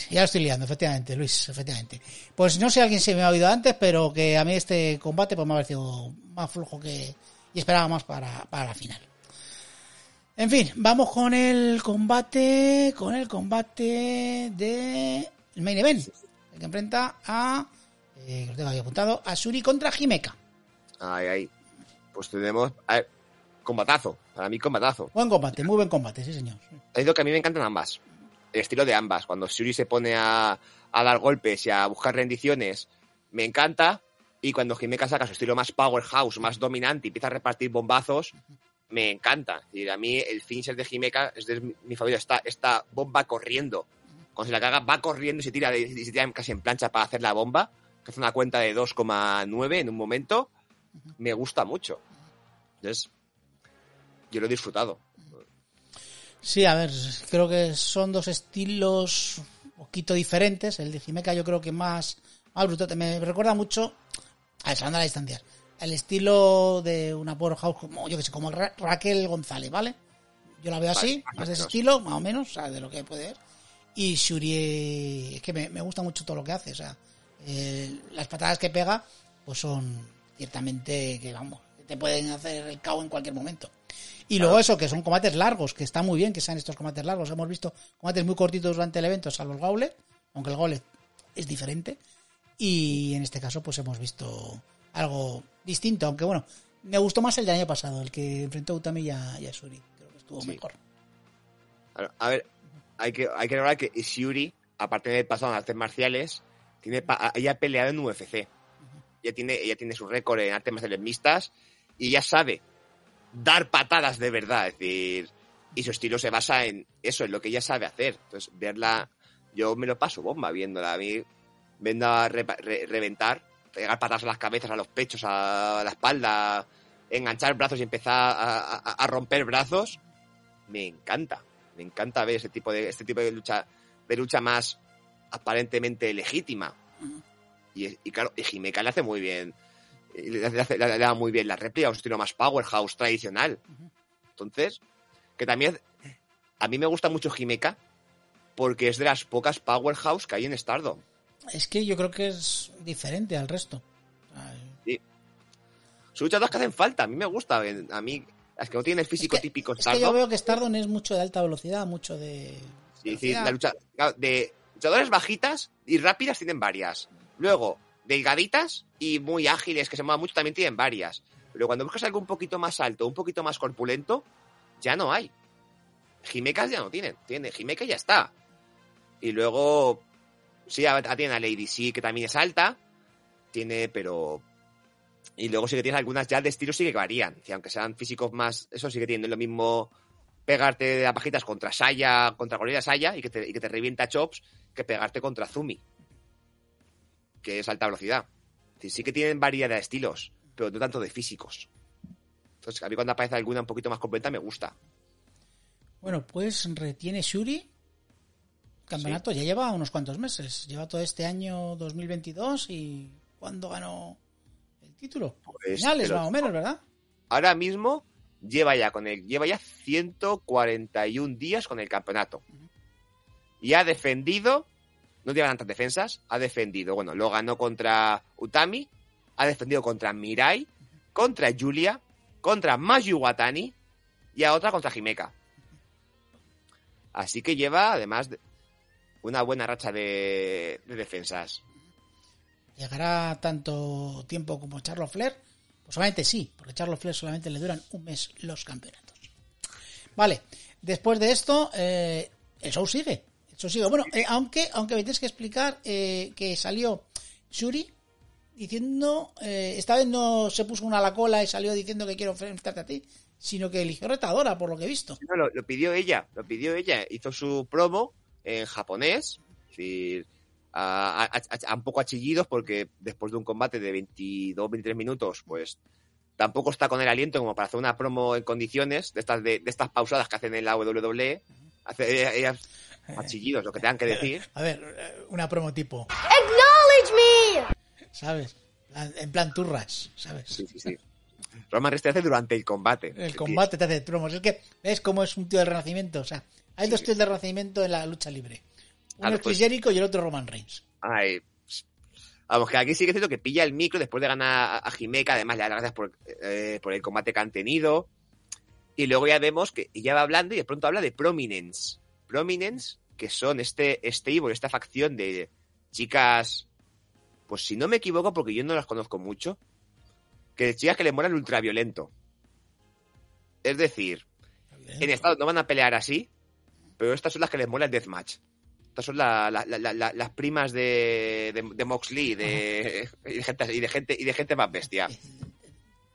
Ya lo estoy liando, efectivamente, Luis, efectivamente. Pues no sé si alguien se me ha oído antes, pero que a mí este combate pues, me ha parecido más flojo que. y esperaba más para, para la final. En fin, vamos con el combate. Con el combate de. El main event. El que enfrenta a. Eh, que lo tengo aquí apuntado. A Suri contra Himeka. Ay, ay. Pues tenemos. a ver, combatazo. Para mí, combatazo. Buen combate, muy buen combate, sí, señor. Es lo que a mí me encantan ambas. El estilo de ambas. Cuando Shuri se pone a, a dar golpes y a buscar rendiciones, me encanta. Y cuando Himeka saca su estilo más powerhouse, más dominante y empieza a repartir bombazos, me encanta. Decir, a mí el finisher de Himeka es de mi, favorito. Esta, esta bomba corriendo. Cuando se la caga, va corriendo y se tira, y se tira casi en plancha para hacer la bomba. Que hace una cuenta de 2,9 en un momento. Me gusta mucho. Entonces, yo lo he disfrutado. Sí, a ver, creo que son dos estilos un poquito diferentes. El de Himeka yo creo que más, más bruto. Me recuerda mucho, a ver, salvando las distancias, el estilo de una powerhouse como, yo que sé, como Ra- Raquel González, ¿vale? Yo la veo así, Vale, más de ese estilo, más o menos, o sea, de lo que puede ver. Y Shuri, es que me, me gusta mucho todo lo que hace, o sea, eh, las patadas que pega, pues son ciertamente que, vamos, te pueden hacer el caos en cualquier momento. Y luego eso, que son combates largos, que está muy bien que sean estos combates largos. Hemos visto combates muy cortitos durante el evento, salvo el Gauntlet, aunque el Gauntlet es diferente. Y en este caso, pues hemos visto algo distinto, aunque bueno, me gustó más el del año pasado, el que enfrentó a Utami y a, y a Shuri. Creo que estuvo Sí. mejor. A ver, hay que, hay que recordar que Shuri, aparte de pasado en artes marciales, tiene, ella ha peleado en UFC. Ella tiene, ella tiene su récord en artes marciales mixtas y ya sabe dar patadas de verdad. Es decir, y su estilo se basa en eso, en lo que ella sabe hacer. Entonces, verla, yo me lo paso bomba viéndola. A mí, viendo re- re- reventar, pegar patadas a las cabezas, a los pechos, a la espalda, enganchar brazos y empezar a, a- a romper brazos, me encanta. Me encanta ver ese tipo de, este tipo de lucha, de lucha más aparentemente legítima. Y, y claro, y Himeka le hace muy bien. Le, da muy bien la réplica, un estilo más powerhouse tradicional. Entonces, que también a mí me gusta mucho Himeka porque es de las pocas powerhouse que hay en Stardom. Es que yo creo que es diferente al resto. Ay, Son luchadoras que hacen falta, a mí me gusta. A mí, las que no tienen el físico es que, típico es que yo Stardom. veo que Stardom es mucho de alta velocidad, mucho de. Sí, sí, la lucha de luchadoras bajitas y rápidas tienen varias. Luego, delgaditas y muy ágiles que se mueven mucho también tienen varias. Pero cuando buscas algo un poquito más alto, un poquito más corpulento, ya no hay. Jimecas ya no tienen. Tiene Jimeca ya está. Y luego, sí, tiene a Lady sí que también es alta. Tiene, pero. Y luego sí que tienes algunas ya de estilo sí que varían. Que aunque sean físicos más. Eso sí que tienen lo mismo pegarte de las bajitas contra Saya, contra Gorilla Saya y que te, y que te revienta chops que pegarte contra Zumi. Que es alta velocidad. Es decir, sí que tienen variedad de estilos, pero no tanto de físicos. Entonces, a mí cuando aparece alguna un poquito más completa me gusta. Bueno, pues retiene Shuri. campeonato ya lleva unos cuantos meses. Lleva todo este año 2022 y ¿cuándo ganó el título? Pues, Finales, más o menos, ¿verdad? Ahora mismo lleva ya con el, lleva ya 141 días con el campeonato. Y ha defendido, no lleva tantas defensas, ha defendido, bueno, lo ganó contra Utami, ha defendido contra Mirai, contra Julia, contra Mayu Watani y a otra contra Himeka. Así que lleva además de- una buena racha de, de defensas. ¿Llegará tanto tiempo como Charles Flair? Pues solamente sí, porque Charles Flair solamente le duran un mes los campeonatos. Vale, después de esto, eh, el show sigue. Sigue. Bueno, eh, aunque, aunque me tienes que explicar eh, que salió Shuri diciendo, eh, esta vez no se puso una a la cola y salió diciendo que quiero enfrentarte a ti, sino que eligió retadora, por lo que he visto. No, lo, pidió ella, lo pidió ella. Hizo su promo en japonés, es decir, a, a- a- un poco a chillidos porque después de un combate de 22, 23 minutos, pues tampoco está con el aliento como para hacer una promo en condiciones de estas de, estas pausadas que hacen en la WWE. Hace, ella- ellas a chillidos, lo que tengan que decir. A ver, eh, una promo tipo, Acknowledge me! ¿sabes? En plan turras, ¿sabes? Sí, sí, sí. Roman Reigns te hace durante el combate. El combate te hace promos. Es que ves cómo es un tío del renacimiento. O sea, hay dos tíos del renacimiento en la lucha libre. Uno Claro, es Chris pues- Jericho y el otro Roman Reigns. Ay, pues, vamos, que aquí sí que es cierto que pilla el micro después de ganar a, a Jimeca, además le da las gracias por, eh, por el combate que han tenido. Y luego ya vemos que ella va hablando y de pronto habla de Prominence. Prominence, que son este stable, esta facción de chicas, pues si no me equivoco, porque yo no las conozco mucho, que de chicas que le mola el ultraviolento. Es decir, en Estados no van a pelear así, pero estas son las que les mola el deathmatch. Estas son la- la- la- la- la- las primas de, de, de Moxley de, y, de gente, y, de gente, y de gente más bestia.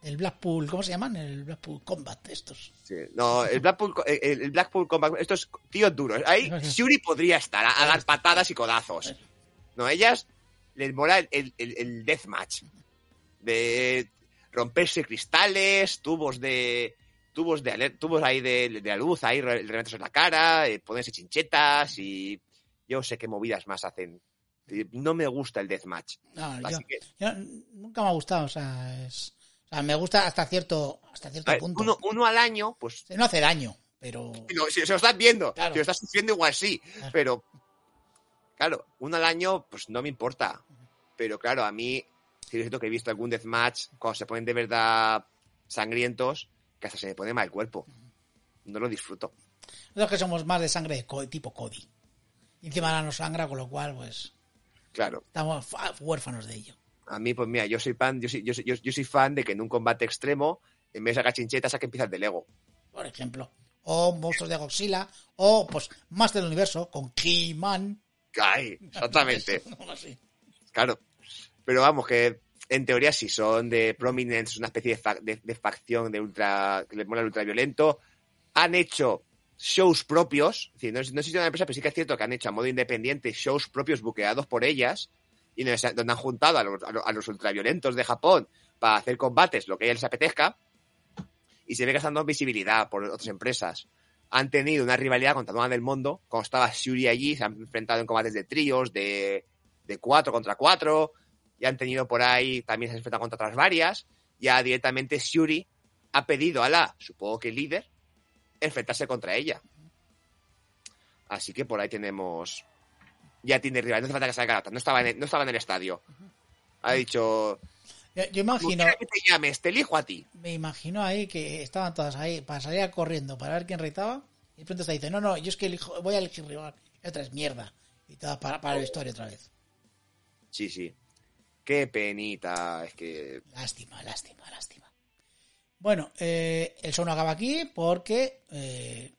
El Blackpool, ¿cómo se llaman? El Blackpool Combat, estos. Sí. No, el Blackpool, el, el Blackpool Combat, estos tíos duros. Ahí Shuri podría estar a, a dar patadas y codazos. No, ellas les mola el, el, deathmatch. De romperse cristales, tubos de. Tubos de tubos ahí de, de la luz, ahí re- reventarse en la cara, eh, ponerse chinchetas y. Yo sé qué movidas más hacen. No me gusta el deathmatch. No, yo, Así que, yo nunca me ha gustado. O sea, es- o sea, me gusta hasta cierto, hasta cierto ver, punto. uno, uno al año, pues No hace daño, pero. No, si, si lo estás viendo, Claro. si lo estás sufriendo igual sí, Claro. pero claro, uno al año pues no me importa, pero claro, a mí sí es cierto que he visto algún deathmatch cuando se ponen de verdad sangrientos que hasta se me pone mal el cuerpo. No lo disfruto. Nosotros que somos más de sangre de tipo Cody. Y encima ahora no sangra, con lo cual, pues, Claro, estamos fa- huérfanos de ello. A mí pues mira, yo soy fan, yo soy, yo soy, yo, yo soy fan de que en un combate extremo en vez de sacar chinchetas saque piezas de Lego. por ejemplo. O monstruos de Godzilla, o pues más del universo, con He-Man. Ay, exactamente. Claro. Pero vamos, que en teoría sí son de Prominence, una especie de, fa- de- de facción de ultra, que les mola el ultraviolento. Han hecho shows propios, es decir, no, es- no existe una empresa, pero sí que es cierto que han hecho a modo independiente shows propios buqueados por ellas y donde, han juntado a los, ultraviolentos de Japón para hacer combates, lo que a ellos les apetezca, y se ve que están dando visibilidad por otras empresas. Han tenido una rivalidad contra Dona del Mundo, cuando estaba Shuri allí, se han enfrentado en combates de tríos, de, de cuatro contra cuatro, y han tenido por ahí, también se han enfrentado contra otras varias, ya directamente Shuri ha pedido a la, supongo que líder, enfrentarse contra ella. Así que por ahí tenemos, ya tiene rival, no hace falta que salga no estaba en el, no estaba en el estadio. Ha dicho, Yo, imagino, que te llames, te elijo a ti. me imagino ahí que estaban todas ahí para salir a corriendo para ver quién retaba. Y de pronto está dice, no, no, yo es que elijo- voy a elegir rival. Y otra es mierda. Y todo para, para la historia otra vez. Sí, sí. Qué penita, es que... Lástima, lástima, lástima. Bueno, eh, el show no acaba aquí porque eh,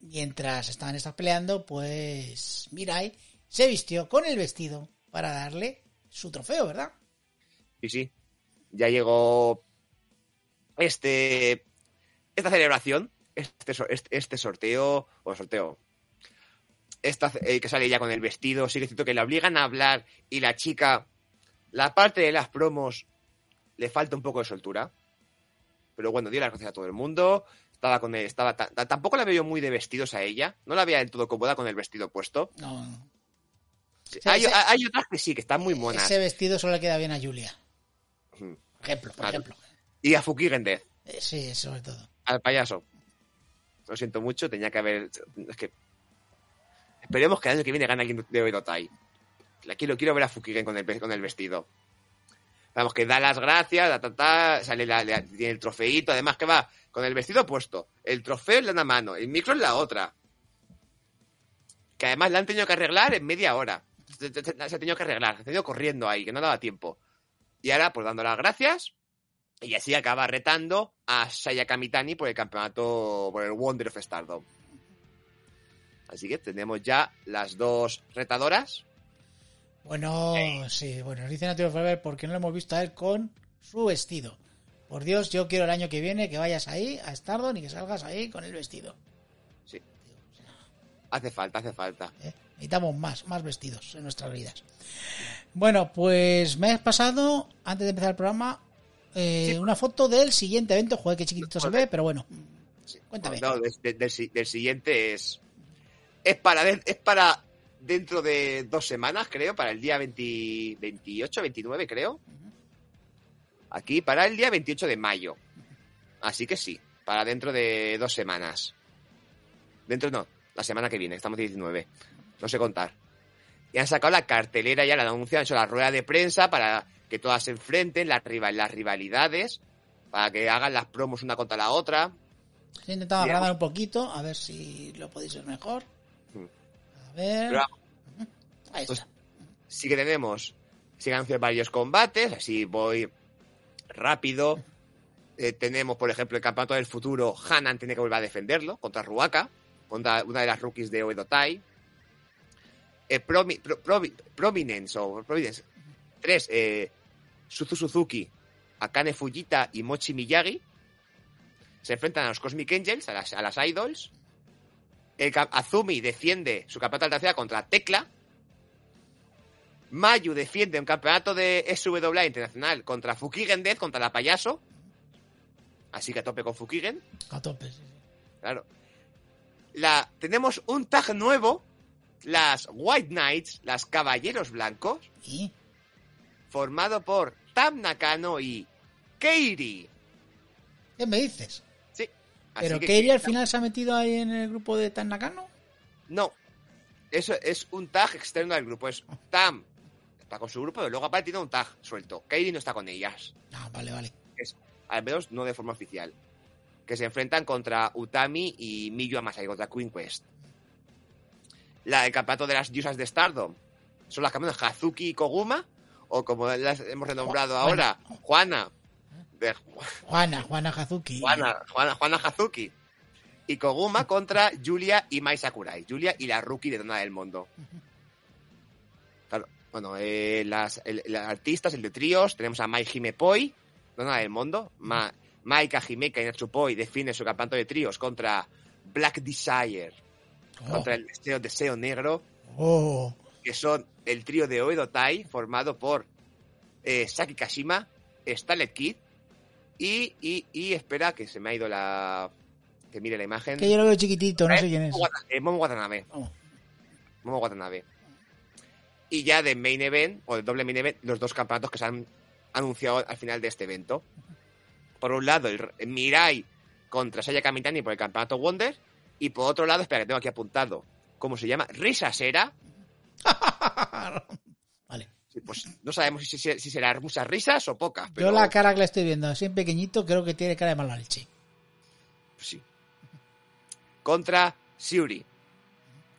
mientras estaban estas peleando, pues Mirai se vistió con el vestido para darle su trofeo, ¿verdad? Sí, sí. Ya llegó este esta celebración, este, este, este sorteo, o sorteo, esta, eh, que sale ya con el vestido, sí que es cierto que le obligan a hablar y la chica, la parte de las promos, le falta un poco de soltura. Pero bueno, dio las gracias a todo el mundo. Estaba con él, estaba ta- ta- tampoco la veo muy de vestidos a ella. No la veía del todo cómoda con el vestido puesto. No, Hay, ese- hay otras que sí, que están muy monas. ese vestido solo le queda bien a Julia. Por ejemplo, por ejemplo. Y a Fukigen Death, Eh, Sí, sobre todo. al payaso. Lo siento mucho, tenía que haber. Es que. Esperemos que el año que viene gane alguien de Oedotai. La quiero, quiero ver a Fukigen con el, con el vestido. Vamos, que da las gracias, ta, ta, ta, sale la- la- tiene el trofeito, además que va con el vestido puesto, el trofeo en una mano, el micro en la otra. Que además la han tenido que arreglar en media hora. Se, ha tenido que arreglar, se ha tenido corriendo ahí, que no daba tiempo. Y ahora, pues dando las gracias, y así acaba retando a Saya Kamitani por el campeonato, por el Wonder of Stardom. Así que tenemos ya las dos retadoras. Bueno, sí, bueno, nos dice Natio Forever porque no lo hemos visto a él con su vestido. Por Dios, yo quiero el año que viene que vayas ahí a Stardom y que salgas ahí con el vestido. Sí. Hace falta, hace falta. ¿eh? Necesitamos más, más vestidos en nuestras vidas. Bueno, pues me has pasado, antes de empezar el programa, eh, una foto del siguiente evento. Joder, qué chiquitito se ve, pero bueno. Sí. Cuéntame. No, de- de- del, del siguiente es. Es para, es para dentro de dos semanas, creo, para el día 20 28, 29, creo. Aquí, para el día 28 de mayo. Así que sí, para dentro de dos semanas. Dentro no, la semana que viene, estamos 19. No sé contar. Y han sacado la cartelera, ya la han anunciado, han hecho la rueda de prensa para que todas se enfrenten, las, rival, las rivalidades, para que hagan las promos una contra la otra. He intentado Digamos- agrandar un poquito, a ver si lo podéis ver mejor. Mm. A ver. Pero Ahí pues, está. sí que tenemos, sí que han anunciado varios combates, así voy rápido. Eh, tenemos, por ejemplo, el campeonato del futuro, Hanan tiene que volver a defenderlo contra Ruaka, contra una de las rookies de Oedotai. Eh, Promi- Pro- Provi- Prominence o Providence 3, eh, Suzu Suzuki, Akane Fujita y Mochi Miyagi se enfrentan a los Cosmic Angels, a las, a las Idols. El Azumi defiende su campeonato de tercera contra Tecla. Mayu defiende un campeonato de SWA internacional contra Fukigen Death, contra la payaso. Así que a tope con Fukigen, A tope. sí. claro. La, tenemos un tag nuevo, las White Knights, las Caballeros Blancos, formado por Tam Nakano y Keiri. ¿Qué me dices? Sí. así ¿Pero que Keiri al final se ha metido ahí en el grupo de Tan Nakano? No. Eso es un tag externo del grupo. Es Tam. Está con su grupo, pero luego aparte tiene un tag suelto. Kairi no está con ellas. Ah, vale, vale. Es, al menos no de forma oficial. Que se enfrentan contra Utami y Miyu Amasai, contra Queen Quest. La, el campeonato de las diosas de Stardom. Son las campeonas Hazuki y Koguma. O como las hemos renombrado Ju- ahora, Juana. De Juana, Juana Hazuki. Juana, Juana, Juana Hazuki. Y Koguma contra Julia y Mai Sakurai. Julia y la rookie de Dona del Mundo. Claro, bueno, eh, las, el- las artistas, el de tríos, tenemos a Mai Hime Poi, Dona del Mundo. Ma, Maika Himeka y Natsupoi defienden su campeonato de tríos contra Black Desire, Oh, contra el Deseo, Deseo Negro, oh. que son el trío de Oedo Tai, formado por eh, Saki Kashima, Starlet Kid y, y, y espera que se me ha ido la... que mire la imagen. Que yo lo veo chiquitito, no sé quién es. Momo Wata- eh, Momo Watanabe. Momo Watanabe. Y ya de main event, o de doble main event, los dos campeonatos que se han anunciado al final de este evento. Por un lado, el Mirai contra Saya Kamitani por el campeonato Wonder. Y por otro lado, espera que tengo aquí apuntado, ¿cómo se llama? Risa Sera. vale. Sí, Pues no sabemos si, si, si será muchas risas o pocas. Pero Yo la cara que le estoy viendo así en pequeñito creo que tiene cara de mala leche. Sí. Contra Shuri.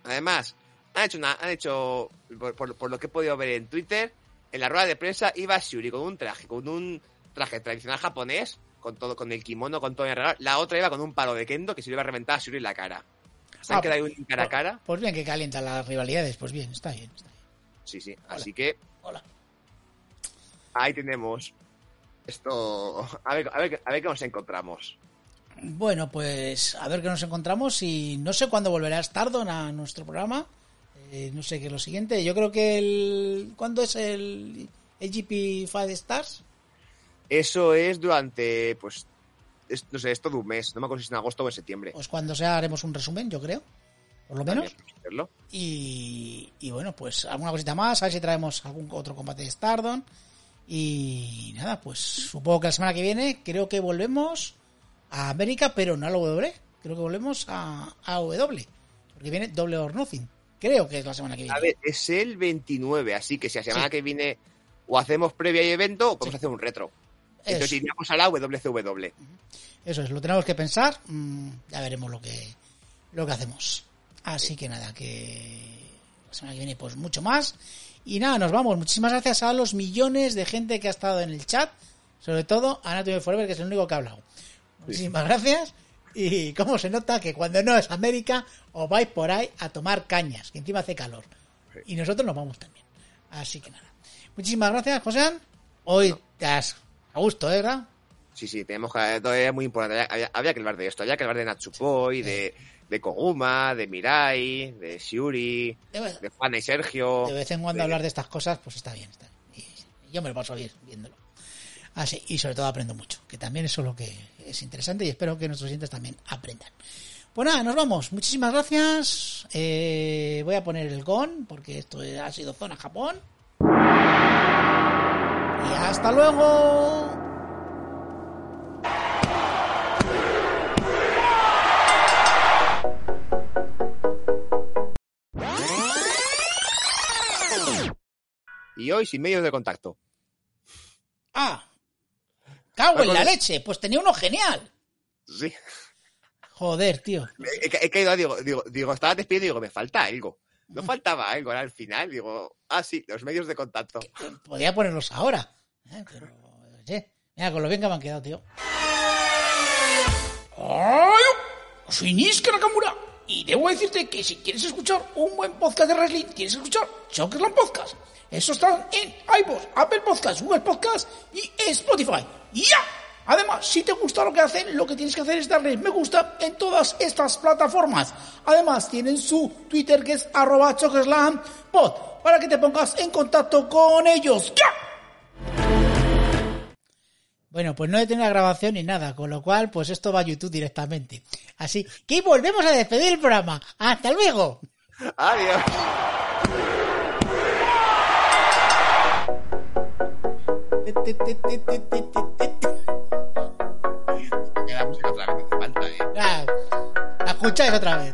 Además, han hecho una, han hecho, por, por- por lo que he podido ver en Twitter, en la rueda de prensa iba Shuri con un traje, con un traje tradicional japonés, con todo, con el kimono, con todo el regalo. La otra iba con un palo de kendo que se le iba a reventar a Shuri en la cara. Se han Ah, quedado ahí un cara a cara. Pues bien, que calientan las rivalidades. Pues bien, está bien. está bien. Sí, sí. Así que Hola. ahí tenemos esto. A ver, a ver, a ver qué nos encontramos. Bueno, pues a ver qué nos encontramos y no sé cuándo volverá Stardom a nuestro programa. Eh, no sé qué es lo siguiente. Yo creo que el... ¿Cuándo es el, el GP 5 Stars? Eso es durante, pues, es- no sé, es todo un mes. No me acuerdo si es en agosto o en septiembre. Pues cuando sea haremos un resumen, yo creo. Por lo menos. Y, y bueno, pues alguna cosita más, a ver si traemos algún otro combate de Stardom. Y nada, pues supongo que la semana que viene creo que volvemos a América, pero no a la W. Creo que volvemos a, a W. Porque viene Double or Nothing. Creo que es la semana que viene. A ver, es el 29, así que si la semana Sí. que viene o hacemos previa y evento o podemos Sí. hacer un retro. Eso. Entonces iríamos a la WCW. Eso es, lo tenemos que pensar. mm, ya veremos lo que, lo que hacemos. Así que nada, que la semana que viene pues mucho más. Y nada, nos vamos. Muchísimas gracias a los millones de gente que ha estado en el chat. Sobre todo a Anatomy Forever, que es el único que ha hablado. Muchísimas gracias. Y cómo se nota que cuando no es América, os vais por ahí a tomar cañas, que encima hace calor. Y nosotros nos vamos también. Así que nada. Muchísimas gracias, José. Hoy te has a gusto, ¿eh, ¿verdad? Sí, sí, tenemos que. Todavía es muy importante. Había, había que hablar de esto. Había que hablar de Natsupoi, de, de Koguma, de Mirai, de Shiuri, De- de Juana y Sergio. de vez en cuando de- hablar de estas cosas, pues está bien. Está bien. Y yo me lo paso bien viéndolo. Así, y sobre todo aprendo mucho, que también eso es lo que es interesante y espero que nuestros oyentes también aprendan. Pues nada, nos vamos. Muchísimas gracias. Eh, voy a poner el GON, porque esto ha sido zona Japón. Hasta luego. Y hoy sin medios de contacto. Ah, cago en la leche. Pues tenía uno genial. Sí. Joder, tío. He, caído, digo, digo, digo, estaba despidiendo y digo, me falta algo. No faltaba algo, al final, digo, ah, sí, los medios de contacto. Podría ponerlos ahora. ¿Eh? Pero, oye, mira, con lo bien que me han quedado, tío. ¡Ay! Soy Niska Nakamura. Y debo decirte que si quieres escuchar un buen podcast de wrestling, tienes que escuchar Chockerland Podcast. Eso está en iVoox, Apple Podcast, Google Podcast y Spotify. ¡Y ya! Además, si te gusta lo que hacen, lo que tienes que hacer es darle me gusta en todas estas plataformas. Además, tienen su Twitter que es arroba Pod para que te pongas en contacto con ellos. ¡Ya! Bueno, pues no he tenido la grabación ni nada, con lo cual, pues esto va a YouTube directamente. Así que volvemos a despedir el programa. ¡Hasta luego! Adiós. La música otra vez, hace falta, eh. La escucháis otra vez.